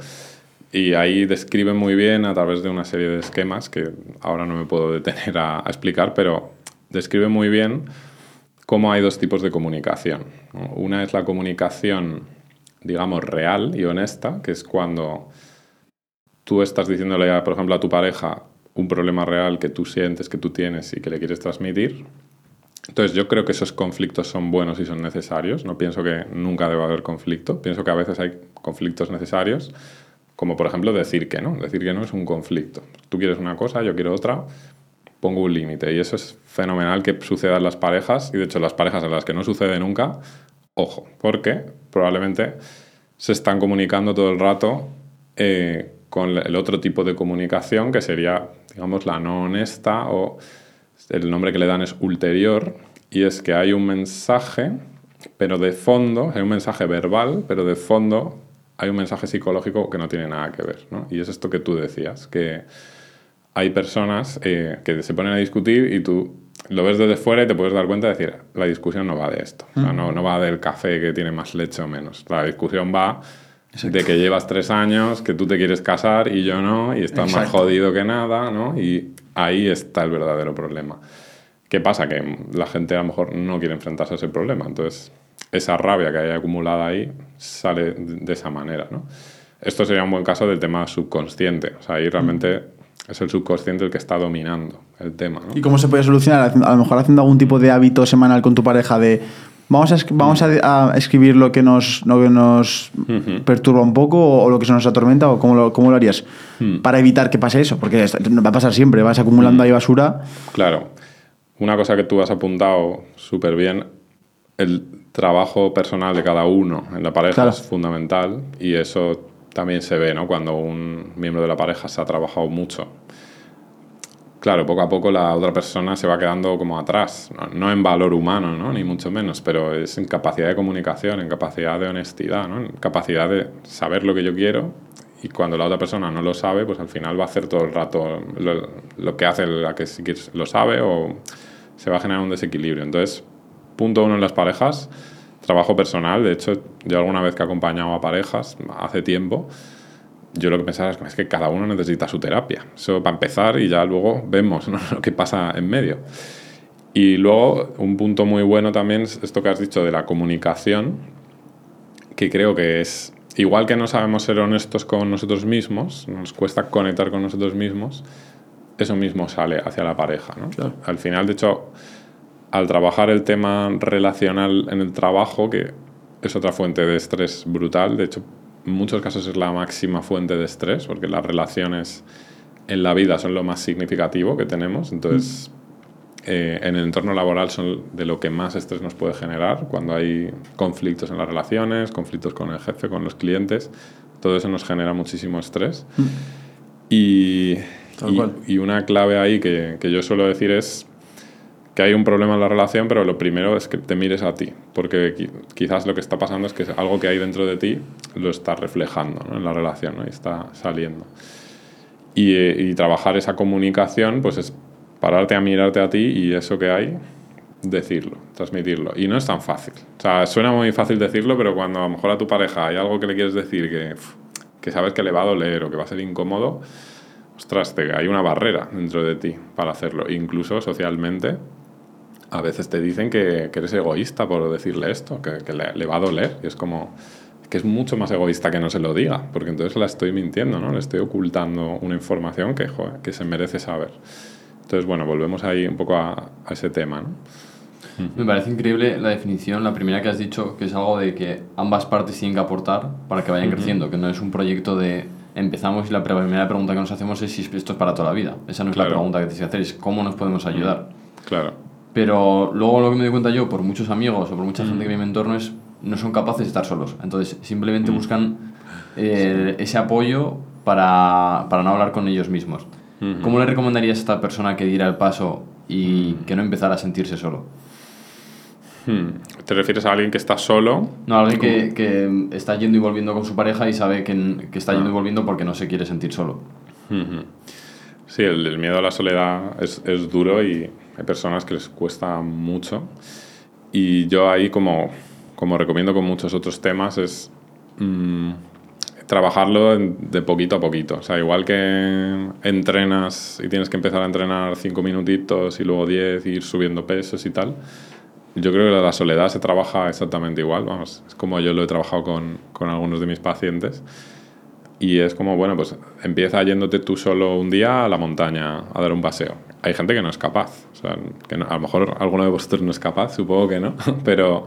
Y ahí describe muy bien a través de una serie de esquemas que ahora no me puedo detener a, a explicar, pero describe muy bien cómo hay dos tipos de comunicación. Una es la comunicación digamos, real y honesta, que es cuando tú estás diciéndole, por ejemplo, a tu pareja un problema real que tú sientes, que tú tienes y que le quieres transmitir. Entonces yo creo que esos conflictos son buenos y son necesarios. No pienso que nunca deba haber conflicto. Pienso que a veces hay conflictos necesarios, como por ejemplo decir que no. Decir que no es un conflicto. Tú quieres una cosa, yo quiero otra, pongo un límite. Y eso es fenomenal que suceda en las parejas. Y de hecho las parejas en las que no sucede nunca Ojo, porque probablemente se están comunicando todo el rato eh, con el otro tipo de comunicación que sería, digamos, la no honesta o el nombre que le dan es ulterior y es que hay un mensaje, pero de fondo, hay un mensaje verbal, pero de fondo hay un mensaje psicológico que no tiene nada que ver. ¿no? Y es esto que tú decías, que hay personas eh, que se ponen a discutir y tú lo ves desde fuera y te puedes dar cuenta de decir, la discusión no va de esto. O sea, no, no va del café que tiene más leche o menos. La discusión va Exacto. de que llevas tres años, que tú te quieres casar y yo no, y estás Exacto. más jodido que nada, ¿no? Y ahí está el verdadero problema. ¿Qué pasa? Que la gente a lo mejor no quiere enfrentarse a ese problema. Entonces, esa rabia que hay acumulada ahí sale de esa manera, ¿no? Esto sería un buen caso del tema subconsciente. O sea, ahí realmente... Mm es el subconsciente el que está dominando el tema. ¿no? ¿Y cómo se puede solucionar? A lo mejor haciendo algún tipo de hábito semanal con tu pareja de vamos a, vamos a, a escribir lo que nos, lo que nos uh -huh. perturba un poco o, o, lo que se nos atormenta o cómo lo, cómo lo harías uh -huh. para evitar que pase eso, porque va a pasar siempre, vas acumulando uh -huh. ahí basura. Claro. una cosa que tú has apuntado súper bien, el trabajo personal de cada uno en la pareja Claro. es fundamental y eso también se ve, ¿no? Cuando un miembro de la pareja se ha trabajado mucho. Claro, poco a poco la otra persona se va quedando como atrás, no, en valor humano, ¿no? ni mucho menos, pero es en capacidad de comunicación, en capacidad de honestidad, ¿no? en capacidad de saber lo que yo quiero y cuando la otra persona no lo sabe, pues al final va a hacer todo el rato lo, que hace la que sí lo sabe o se va a generar un desequilibrio. Entonces, punto uno en las parejas, trabajo personal. De hecho, yo alguna vez que he acompañado a parejas hace tiempo, yo lo que pensaba es que, cada uno necesita su terapia. Eso para empezar y ya luego vemos ¿no? <laughs> lo que pasa en medio. Y luego, un punto muy bueno también es esto que has dicho de la comunicación, que creo que es, igual que no sabemos ser honestos con nosotros mismos, nos cuesta conectar con nosotros mismos, eso mismo sale hacia la pareja. ¿no? Claro. Al final, de hecho, al trabajar el tema relacional en el trabajo, que es otra fuente de estrés brutal, de hecho, en muchos casos es la máxima fuente de estrés, porque las relaciones en la vida son lo más significativo que tenemos, entonces eh, en el entorno laboral son de lo que más estrés nos puede generar, cuando hay conflictos en las relaciones, conflictos con el jefe, con los clientes, todo eso nos genera muchísimo estrés. Y, Tal y- cual. y una clave ahí que, que yo suelo decir es que hay un problema en la relación, pero lo primero es que te mires a ti, porque qui- quizás lo que está pasando es que algo que hay dentro de ti lo está reflejando ¿no? en la relación ¿no? y está saliendo. Y, eh, y trabajar esa comunicación, pues es pararte a mirarte a ti y eso que hay, decirlo, transmitirlo. Y no es tan fácil. O sea, suena muy fácil decirlo, pero cuando a lo mejor a tu pareja hay algo que le quieres decir que, que sabes que le va a doler o que va a ser incómodo, ostras, te, hay una barrera dentro de ti para hacerlo. Incluso socialmente, a veces te dicen que, que eres egoísta por decirle esto, que, que le, le va a doler. Y es como que es mucho más egoísta que no se lo diga, porque entonces la estoy mintiendo, ¿no? Le estoy ocultando una información que, joder, que se merece saber. Entonces, bueno, volvemos ahí un poco a, a ese tema, ¿no? Me parece increíble la definición, la primera que has dicho, que es algo de que ambas partes tienen que aportar para que vayan creciendo, que no es un proyecto de empezamos y la primera pregunta que nos hacemos es si esto es para toda la vida. Esa no es Claro. la pregunta que tienes que hacer, es cómo nos podemos ayudar. Claro. Pero luego lo que me doy cuenta yo, por muchos amigos o por mucha gente que vive en mi entorno, es no son capaces de estar solos. Entonces simplemente buscan eh, ese apoyo para, para no hablar con ellos mismos. ¿Cómo le recomendarías a esta persona que diera el paso y que no empezara a sentirse solo? Hmm. ¿Te refieres a alguien que está solo? No, alguien que, que está yendo y volviendo con su pareja y sabe que, que está yendo y volviendo porque no se quiere sentir solo. Ujú. Sí, el, el miedo a la soledad es, es duro y hay personas que les cuesta mucho. Y yo ahí, como, como recomiendo con muchos otros temas, es mm, trabajarlo de poquito a poquito. O sea, igual que entrenas y tienes que empezar a entrenar cinco minutitos y luego 10 y ir subiendo pesos y tal, yo creo que la soledad se trabaja exactamente igual. Vamos, es como yo lo he trabajado con, con algunos de mis pacientes. Y es como, bueno, pues empieza yéndote tú solo un día a la montaña a dar un paseo. Hay gente que no es capaz. O sea, que no- a lo mejor alguno de vosotros no es capaz, supongo que no. <laughs> Pero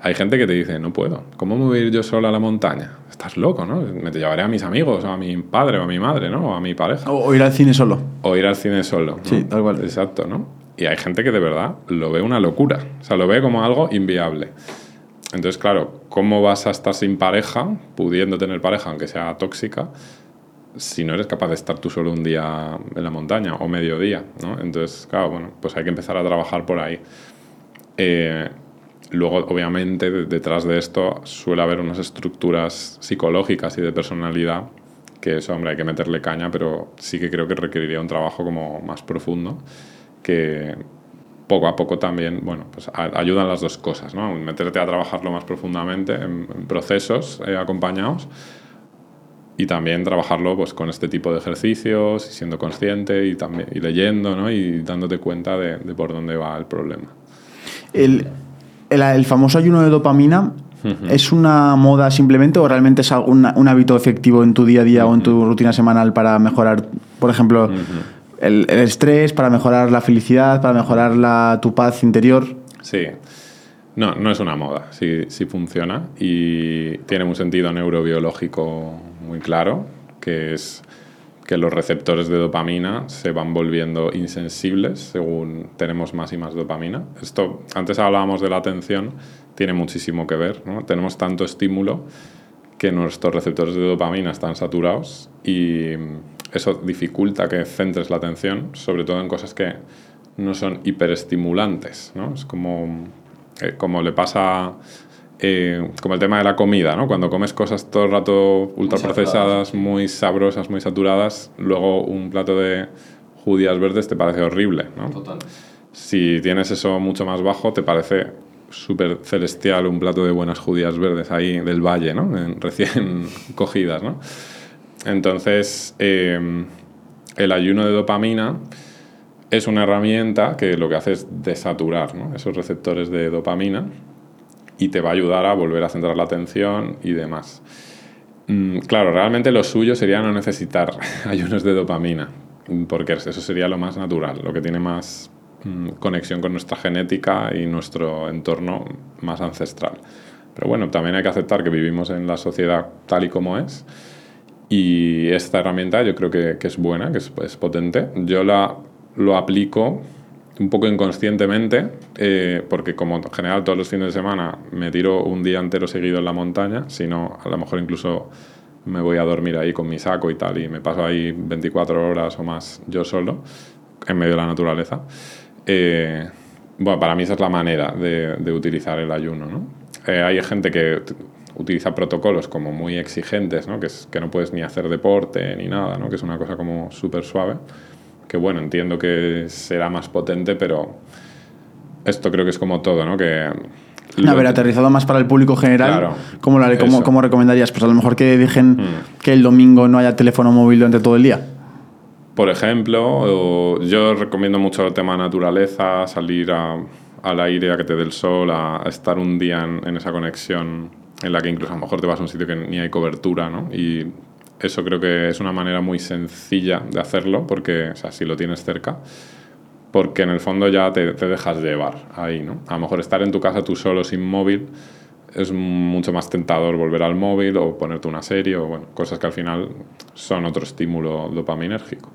hay gente que te dice, no puedo. ¿Cómo me voy a ir yo solo a la montaña? Estás loco, ¿no? Me te llevaré a mis amigos, o a mi padre, o a mi madre, ¿no? O a mi pareja. O, o ir al cine solo. O ir al cine solo. ¿no? Sí, tal cual. Exacto, ¿no? Y hay gente que de verdad lo ve una locura. O sea, lo ve como algo inviable. Entonces, claro, ¿cómo vas a estar sin pareja, pudiendo tener pareja, aunque sea tóxica, si no eres capaz de estar tú solo un día en la montaña o mediodía, ¿no? Entonces, claro, bueno, pues hay que empezar a trabajar por ahí. Eh, luego, obviamente, de- detrás de esto suele haber unas estructuras psicológicas y de personalidad que eso, hombre, hay que meterle caña, pero sí que creo que requeriría un trabajo como más profundo que poco a poco también, bueno, pues ayudan las dos cosas, ¿no? Meterte a trabajarlo más profundamente en, en procesos eh, acompañados y también trabajarlo pues con este tipo de ejercicios y siendo consciente y también y leyendo, ¿no? Y dándote cuenta de, de por dónde va el problema. El, el, el famoso ayuno de dopamina, ¿es una moda simplemente o realmente es algún- un hábito efectivo en tu día a día o en tu rutina semanal para mejorar, por ejemplo, el, el estrés, para mejorar la felicidad, para mejorar la, tu paz interior? Sí. No, no es una moda, sí, sí funciona y tiene un sentido neurobiológico muy claro, que es que los receptores de dopamina se van volviendo insensibles según tenemos más y más dopamina. Esto, antes hablábamos de la atención, tiene muchísimo que ver. ¿no? Tenemos tanto estímulo que nuestros receptores de dopamina están saturados y eso dificulta que centres la atención, sobre todo en cosas que no son hiperestimulantes. Es como, eh, como le pasa eh, como el tema de la comida, ¿no? Cuando comes cosas todo el rato ultraprocesadas, muy sabrosas, muy saturadas, luego un plato de judías verdes te parece horrible, ¿no? Total. Si tienes eso mucho más bajo, te parece súper celestial un plato de buenas judías verdes ahí del valle, ¿no? <laughs> recién cogidas, ¿no? Entonces, eh, el ayuno de dopamina es una herramienta que lo que hace es desaturar esos receptores de dopamina y te va a ayudar a volver a centrar la atención y demás. Mm, claro, realmente lo suyo sería no necesitar <laughs> ayunos de dopamina, porque eso sería lo más natural, lo que tiene más mm, conexión con nuestra genética y nuestro entorno más ancestral. Pero bueno, también hay que aceptar que vivimos en la sociedad tal y como es. Y esta herramienta yo creo que, que es buena, que es, es potente. Yo la, lo aplico un poco inconscientemente, eh, porque como en general todos los fines de semana me tiro un día entero seguido en la montaña, si no, a lo mejor incluso me voy a dormir ahí con mi saco y tal, y me paso ahí 24 horas o más yo solo, en medio de la naturaleza. Eh, bueno, para mí esa es la manera de, de utilizar el ayuno. ¿no? Eh, hay gente que utiliza protocolos como muy exigentes, ¿no? Que, es, que no puedes ni hacer deporte ni nada, ¿no? que es una cosa como súper suave que bueno, entiendo que será más potente, pero esto creo que es como todo, ¿no? Que a ver, aterrizado más para el público general, ¿cómo, cómo, recomendarías? Pues a lo mejor que dejen mm. que el domingo no haya teléfono móvil durante todo el día. Por ejemplo, yo recomiendo mucho el tema naturaleza, salir al aire, a que te dé el sol, a, estar un día en, en, esa conexión en la que incluso a lo mejor te vas a un sitio que ni hay cobertura, ¿no? Y eso creo que es una manera muy sencilla de hacerlo, porque, o sea, si lo tienes cerca, porque en el fondo ya te, te, dejas llevar ahí, ¿no? A lo mejor estar en tu casa tú solo sin móvil es mucho más tentador volver al móvil o ponerte una serie o, bueno, cosas que al final son otro estímulo dopaminérgico.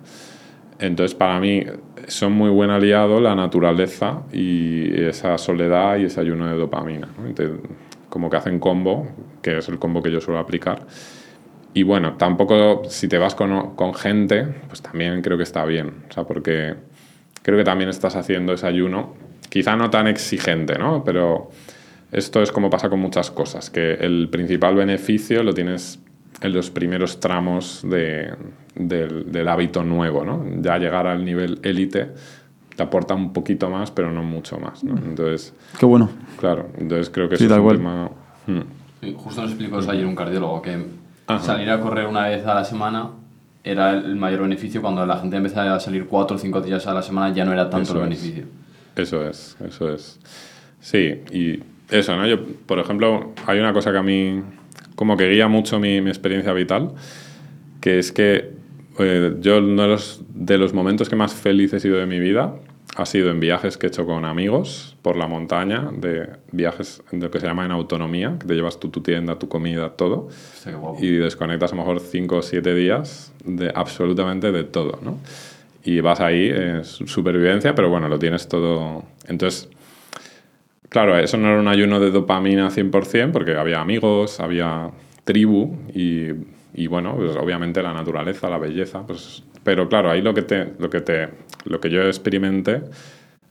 Entonces, para mí, son muy buen aliado la naturaleza y esa soledad y ese ayuno de dopamina. ¿no? como que hacen combo, que es el combo que yo suelo aplicar y bueno, tampoco si te vas con, con, gente, pues también creo que está bien. O sea, porque creo que también estás haciendo ese ayuno, quizá no tan exigente, ¿no? Pero esto es como pasa con muchas cosas, que el principal beneficio lo tienes en los primeros tramos de, del, del, hábito nuevo, ¿no? Ya llegar al nivel élite te aporta un poquito más, pero no mucho más, ¿no? Entonces... Qué bueno. Claro, entonces creo que eso es un tema... Hmm. Justo nos explicó eso ayer un cardiólogo, que Salir a correr una vez a la semana era el mayor beneficio. Cuando la gente empezaba a salir cuatro o cinco días a la semana ya no era tanto el beneficio. Eso es, eso es. Sí, y eso, ¿no? Yo, por ejemplo, hay una cosa que a mí como que guía mucho mi, mi experiencia vital, que es que eh, yo uno de los, de los momentos que más feliz he sido de mi vida ha sido en viajes que he hecho con amigos por la montaña, de viajes en lo que se llama en autonomía, que te llevas tu tienda, tu comida, todo, y desconectas a lo mejor 5 o 7 días de absolutamente de todo, ¿no? Y vas ahí, es supervivencia, pero bueno, lo tienes todo. Entonces, claro, eso no era un ayuno de dopamina 100%, porque había amigos, había tribu y, y bueno, pues obviamente la naturaleza, la belleza, pues pero claro, ahí lo que, te, lo, que te, lo que yo experimenté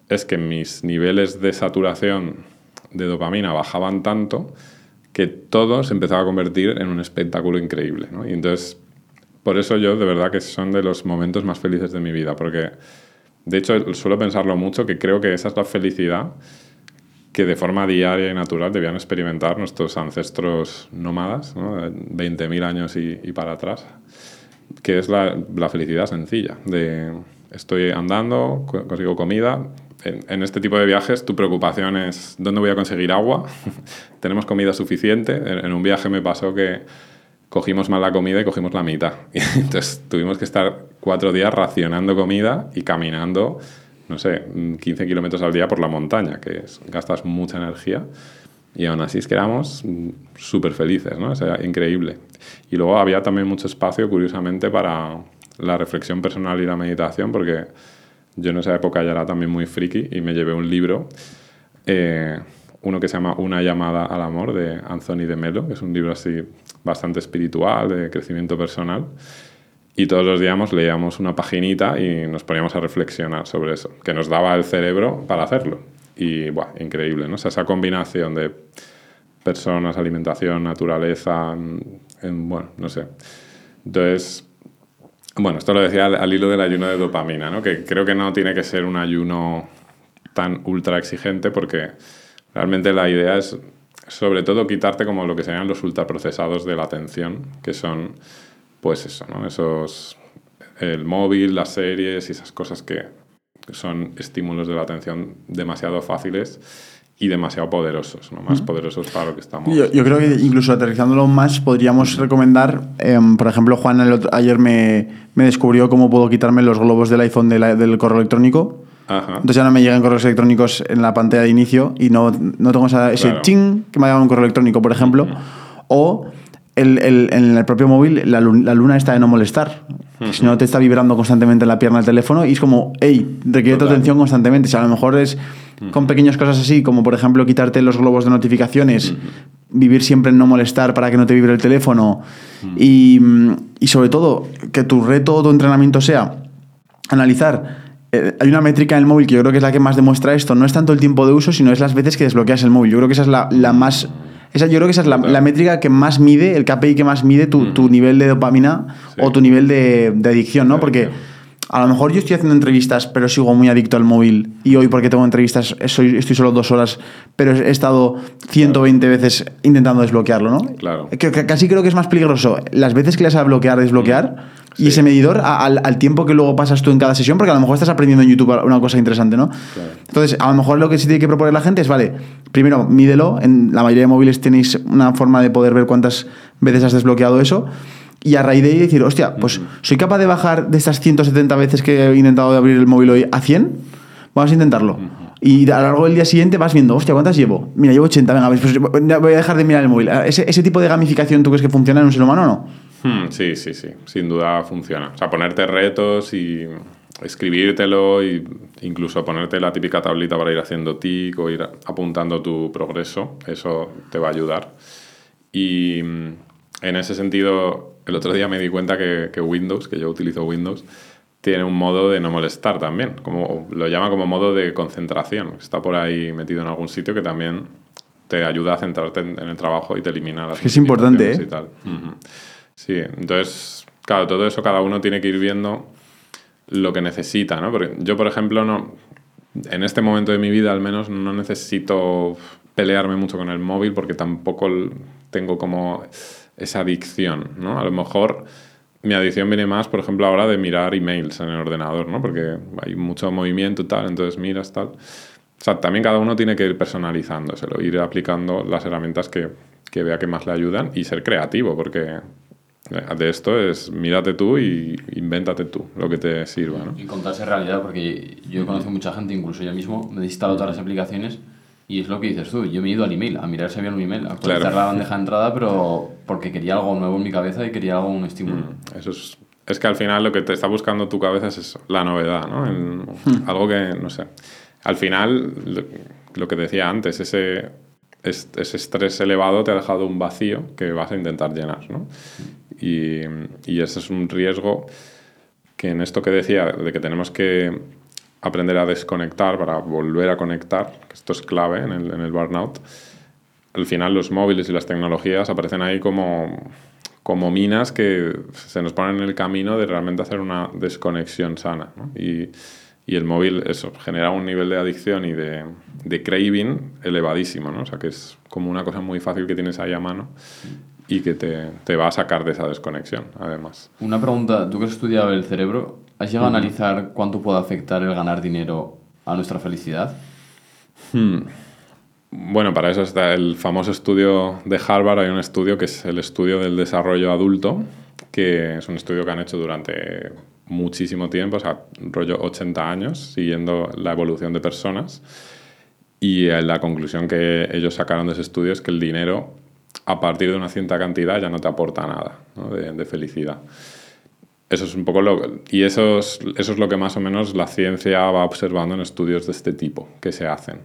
es que mis niveles de saturación de dopamina bajaban tanto que todo se empezaba a convertir en un espectáculo increíble. ¿no? Y entonces, por eso yo de verdad que son de los momentos más felices de mi vida, porque de hecho suelo pensarlo mucho, que creo que esa es la felicidad que de forma diaria y natural debían experimentar nuestros ancestros nómadas, ¿no? 20.000 años y, y para atrás que es la, felicidad sencilla, de estoy andando, consigo comida. En, este tipo de viajes tu preocupación es dónde voy a conseguir agua, <laughs> tenemos comida suficiente. En, en, un viaje me pasó que cogimos mal la comida y cogimos la mitad. <laughs> Y entonces tuvimos que estar cuatro días racionando comida y caminando, no sé, 15 kilómetros al día por la montaña, que es, gastas mucha energía. Y aún así es que éramos súper felices, ¿no? O sea, increíble. Y luego había también mucho espacio, curiosamente, para la reflexión personal y la meditación, porque yo en esa época ya era también muy friki y me llevé un libro, eh, uno que se llama Una llamada al amor de Anthony de Melo, que es un libro así bastante espiritual, de crecimiento personal. Y todos los días leíamos una paginita y nos poníamos a reflexionar sobre eso, que nos daba el cerebro para hacerlo. Y, buah, increíble, ¿no? O sea, esa combinación de personas, alimentación, naturaleza, en, bueno, no sé. Entonces, bueno, esto lo decía al, hilo del ayuno de dopamina, ¿no? Que creo que no tiene que ser un ayuno tan ultra exigente porque realmente la idea es sobre todo quitarte como lo que serían los ultraprocesados de la atención, que son pues eso, ¿no? Esos, el móvil, las series y esas cosas que son estímulos de la atención demasiado fáciles y demasiado poderosos, ¿no? más poderosos para lo que estamos. Yo, yo, creo que incluso aterrizándolo más, podríamos recomendar, em, por ejemplo, Juan ayer me, me, descubrió cómo puedo quitarme los globos del iPhone del correo electrónico. Ajá. Entonces ya no me llegan correos electrónicos en la pantalla de inicio y no, no tengo ese ching que me ha llegado un correo electrónico, por ejemplo. O el, en el propio móvil la, luna está de no molestar. Si no te está vibrando constantemente en la pierna el teléfono y es como, hey, requiere tu atención constantemente. O sea, a lo mejor es con pequeñas cosas así, como por ejemplo quitarte los globos de notificaciones, vivir siempre en no molestar para que no te vibre el teléfono y, y, sobre todo que tu reto o tu entrenamiento sea analizar. Eh, hay una métrica en el móvil que yo creo que es la que más demuestra esto. No es tanto el tiempo de uso, sino es las veces que desbloqueas el móvil. Yo creo que esa es la, la más esa, yo creo que esa es la, métrica que más mide, el KPI que más mide tu, tu nivel de dopamina o tu nivel de, de adicción, ¿no? Porque a lo mejor yo estoy haciendo entrevistas, pero sigo muy adicto al móvil. Y hoy, porque tengo entrevistas, soy, estoy solo dos horas, pero he estado 120 veces intentando desbloquearlo, ¿no? Claro. Que, casi creo que es más peligroso las veces que le vas a bloquear, desbloquear. Y ese medidor al, al, tiempo que luego pasas tú en cada sesión, porque a lo mejor estás aprendiendo en YouTube una cosa interesante, ¿no? Entonces, a lo mejor lo que sí tiene que proponer la gente es, vale, primero, mídelo. En la mayoría de móviles tenéis una forma de poder ver cuántas veces has desbloqueado eso. Y a raíz de ahí decir, hostia, pues soy capaz de bajar de estas 170 veces que he intentado abrir el móvil hoy a 100. Vamos a intentarlo. Y a lo largo del día siguiente vas viendo, hostia, ¿cuántas llevo? Mira, llevo 80, venga, pues voy a dejar de mirar el móvil. ¿Ese, ese tipo de gamificación tú crees que funciona en un ser humano o no? Hmm, sí, sí, sí, sin duda funciona. O sea, ponerte retos y escribírtelo e incluso ponerte la típica tablita para ir haciendo tic o ir apuntando tu progreso, eso te va a ayudar. Y mm, en ese sentido, el otro día me di cuenta que, que Windows, que yo utilizo Windows, tiene un modo de no molestar también, como lo llama como modo de concentración. Está por ahí metido en algún sitio que también te ayuda a centrarte en, el trabajo y te elimina las Es que es importante, ¿eh? Sí, entonces, claro, todo eso cada uno tiene que ir viendo lo que necesita, ¿no? Porque yo, por ejemplo, no, en este momento de mi vida al menos no necesito pelearme mucho con el móvil porque tampoco tengo como esa adicción, ¿no? A lo mejor mi adicción viene más, por ejemplo, ahora de mirar emails en el ordenador, ¿no? Porque hay mucho movimiento y tal, entonces miras tal. O sea, también cada uno tiene que ir personalizándoselo, ir aplicando las herramientas que, que vea que más le ayudan y ser creativo, porque de esto es mírate tú y invéntate tú lo que te sirva. ¿no? Y contarse realidad, porque yo he conocido mucha gente, incluso yo mismo, me he instalado todas las aplicaciones y es lo que dices tú. Yo me he ido al email, a mirar si había un email, a actualizar la bandeja de entrada, pero porque quería algo nuevo en mi cabeza y quería algo, un estímulo. Eso es, es que al final lo que te está buscando tu cabeza es eso, la novedad, ¿no? algo que, no sé. Al final, lo, lo que decía antes, ese ese estrés elevado te ha dejado un vacío que vas a intentar llenar. ¿no? Y, y, ese es un riesgo que en esto que decía, de que tenemos que aprender a desconectar para volver a conectar, que esto es clave en el, en el burnout, al final los móviles y las tecnologías aparecen ahí como, como minas que se nos ponen en el camino de realmente hacer una desconexión sana. ¿no? Y, y el móvil eso genera un nivel de adicción y de, de, craving elevadísimo, ¿no? O sea, que es como una cosa muy fácil que tienes ahí a mano y que te, te va a sacar de esa desconexión, además. Una pregunta, tú que has estudiado el cerebro, ¿has llegado a analizar cuánto puede afectar el ganar dinero a nuestra felicidad? Hmm. Bueno, para eso está el famoso estudio de Harvard. Hay un estudio que es el estudio del desarrollo adulto, que es un estudio que han hecho durante muchísimo tiempo, o sea, rollo 80 años, siguiendo la evolución de personas. Y eh, la conclusión que ellos sacaron de ese estudio es que el dinero, a partir de una cierta cantidad, ya no te aporta nada de, felicidad. Eso es un poco lo... Y eso es, eso es lo que más o menos la ciencia va observando en estudios de este tipo que se hacen.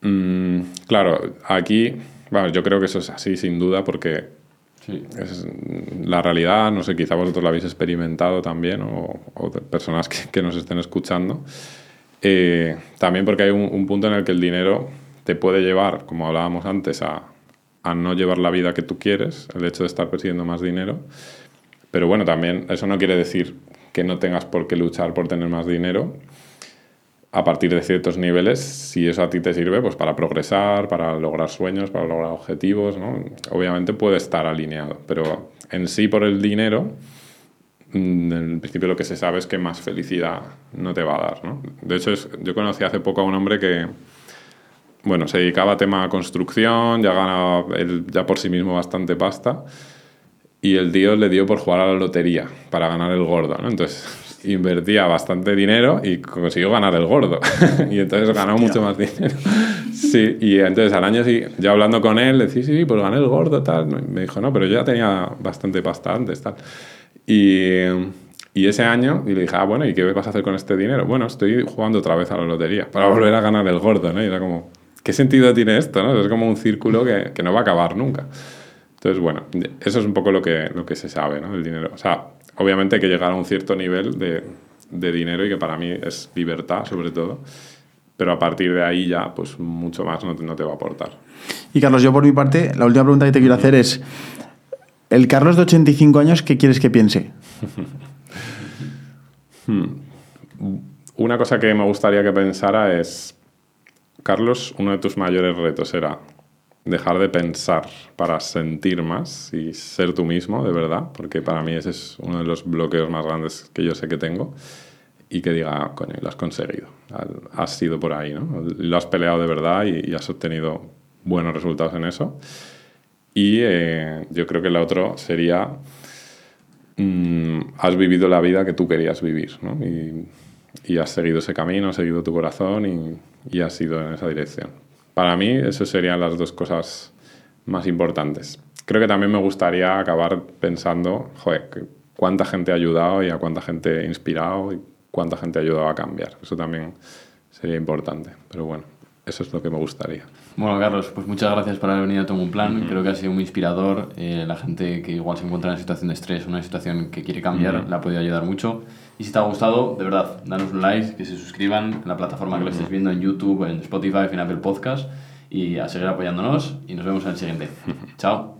Mm, claro, aquí, bueno, yo creo que eso es así sin duda porque es la realidad, no sé, quizá vosotros lo habéis experimentado también o, personas que, que, nos estén escuchando. Eh, también porque hay un, un, punto en el que el dinero te puede llevar, como hablábamos antes, a, a no llevar la vida que tú quieres, el hecho de estar persiguiendo más dinero pero bueno, también eso no quiere decir que no tengas por qué luchar por tener más dinero a partir de ciertos niveles, si eso a ti te sirve, pues para progresar, para lograr sueños, para lograr objetivos, ¿no? Obviamente puede estar alineado, pero en sí por el dinero, mm, en principio lo que se sabe es que más felicidad no te va a dar, ¿no? De hecho, yo conocí hace poco a un hombre que, bueno, se dedicaba a tema construcción, ya ganaba ya por sí mismo bastante pasta, y el tío le dio por jugar a la lotería para ganar el gordo, ¿no? Entonces <laughs> invertía bastante dinero y consiguió ganar el gordo. <laughs> y entonces ganó mucho más dinero. <laughs> sí, y entonces al año sí, ya hablando con él, le decía, sí, sí, pues gané el gordo, tal. Me dijo, no, pero yo ya tenía bastante pasta antes, tal. Y, y ese año, y le dije, ah, bueno, ¿y qué vas a hacer con este dinero? Bueno, estoy jugando otra vez a la lotería para volver a ganar el gordo, ¿no? Y era como, ¿qué sentido tiene esto, no? Es como un círculo que, que no va a acabar nunca. Entonces, bueno, eso es un poco lo que, lo que se sabe, ¿no? El dinero. O sea, obviamente hay que llegar a un cierto nivel de, de dinero y que para mí es libertad, sobre todo. Pero a partir de ahí ya, pues mucho más no te, no te va a aportar. Y Carlos, yo por mi parte, la última pregunta que te quiero hacer es, ¿el Carlos de 85 años qué quieres que piense? <laughs> Hmm. Una cosa que me gustaría que pensara es, Carlos, uno de tus mayores retos era dejar de pensar para sentir más y ser tú mismo, de verdad, porque para mí ese es uno de los bloqueos más grandes que yo sé que tengo y que diga, coño, lo has conseguido, has sido por ahí, ¿no? Lo has peleado de verdad y, has obtenido buenos resultados en eso. Y eh, yo creo que el otro sería, mm, has vivido la vida que tú querías vivir, ¿no? Y, has seguido ese camino, has seguido tu corazón y has ido en esa dirección. Para mí, eso serían las dos cosas más importantes. Creo que también me gustaría acabar pensando, joder, cuánta gente ha ayudado y a cuánta gente he inspirado y cuánta gente ha ayudado a cambiar. Eso también sería importante. Pero bueno, eso es lo que me gustaría. Bueno, Carlos, pues muchas gracias por haber venido a Tomo un Plan. Creo que ha sido muy inspirador. Eh, la gente que igual se encuentra en una situación de estrés, una situación que quiere cambiar, la ha podido ayudar mucho. Y si te ha gustado, de verdad, danos un like, que se suscriban en la plataforma que lo estés viendo en YouTube, en Spotify, en Apple Podcast y a seguir apoyándonos y nos vemos en el siguiente. Chao. <laughs>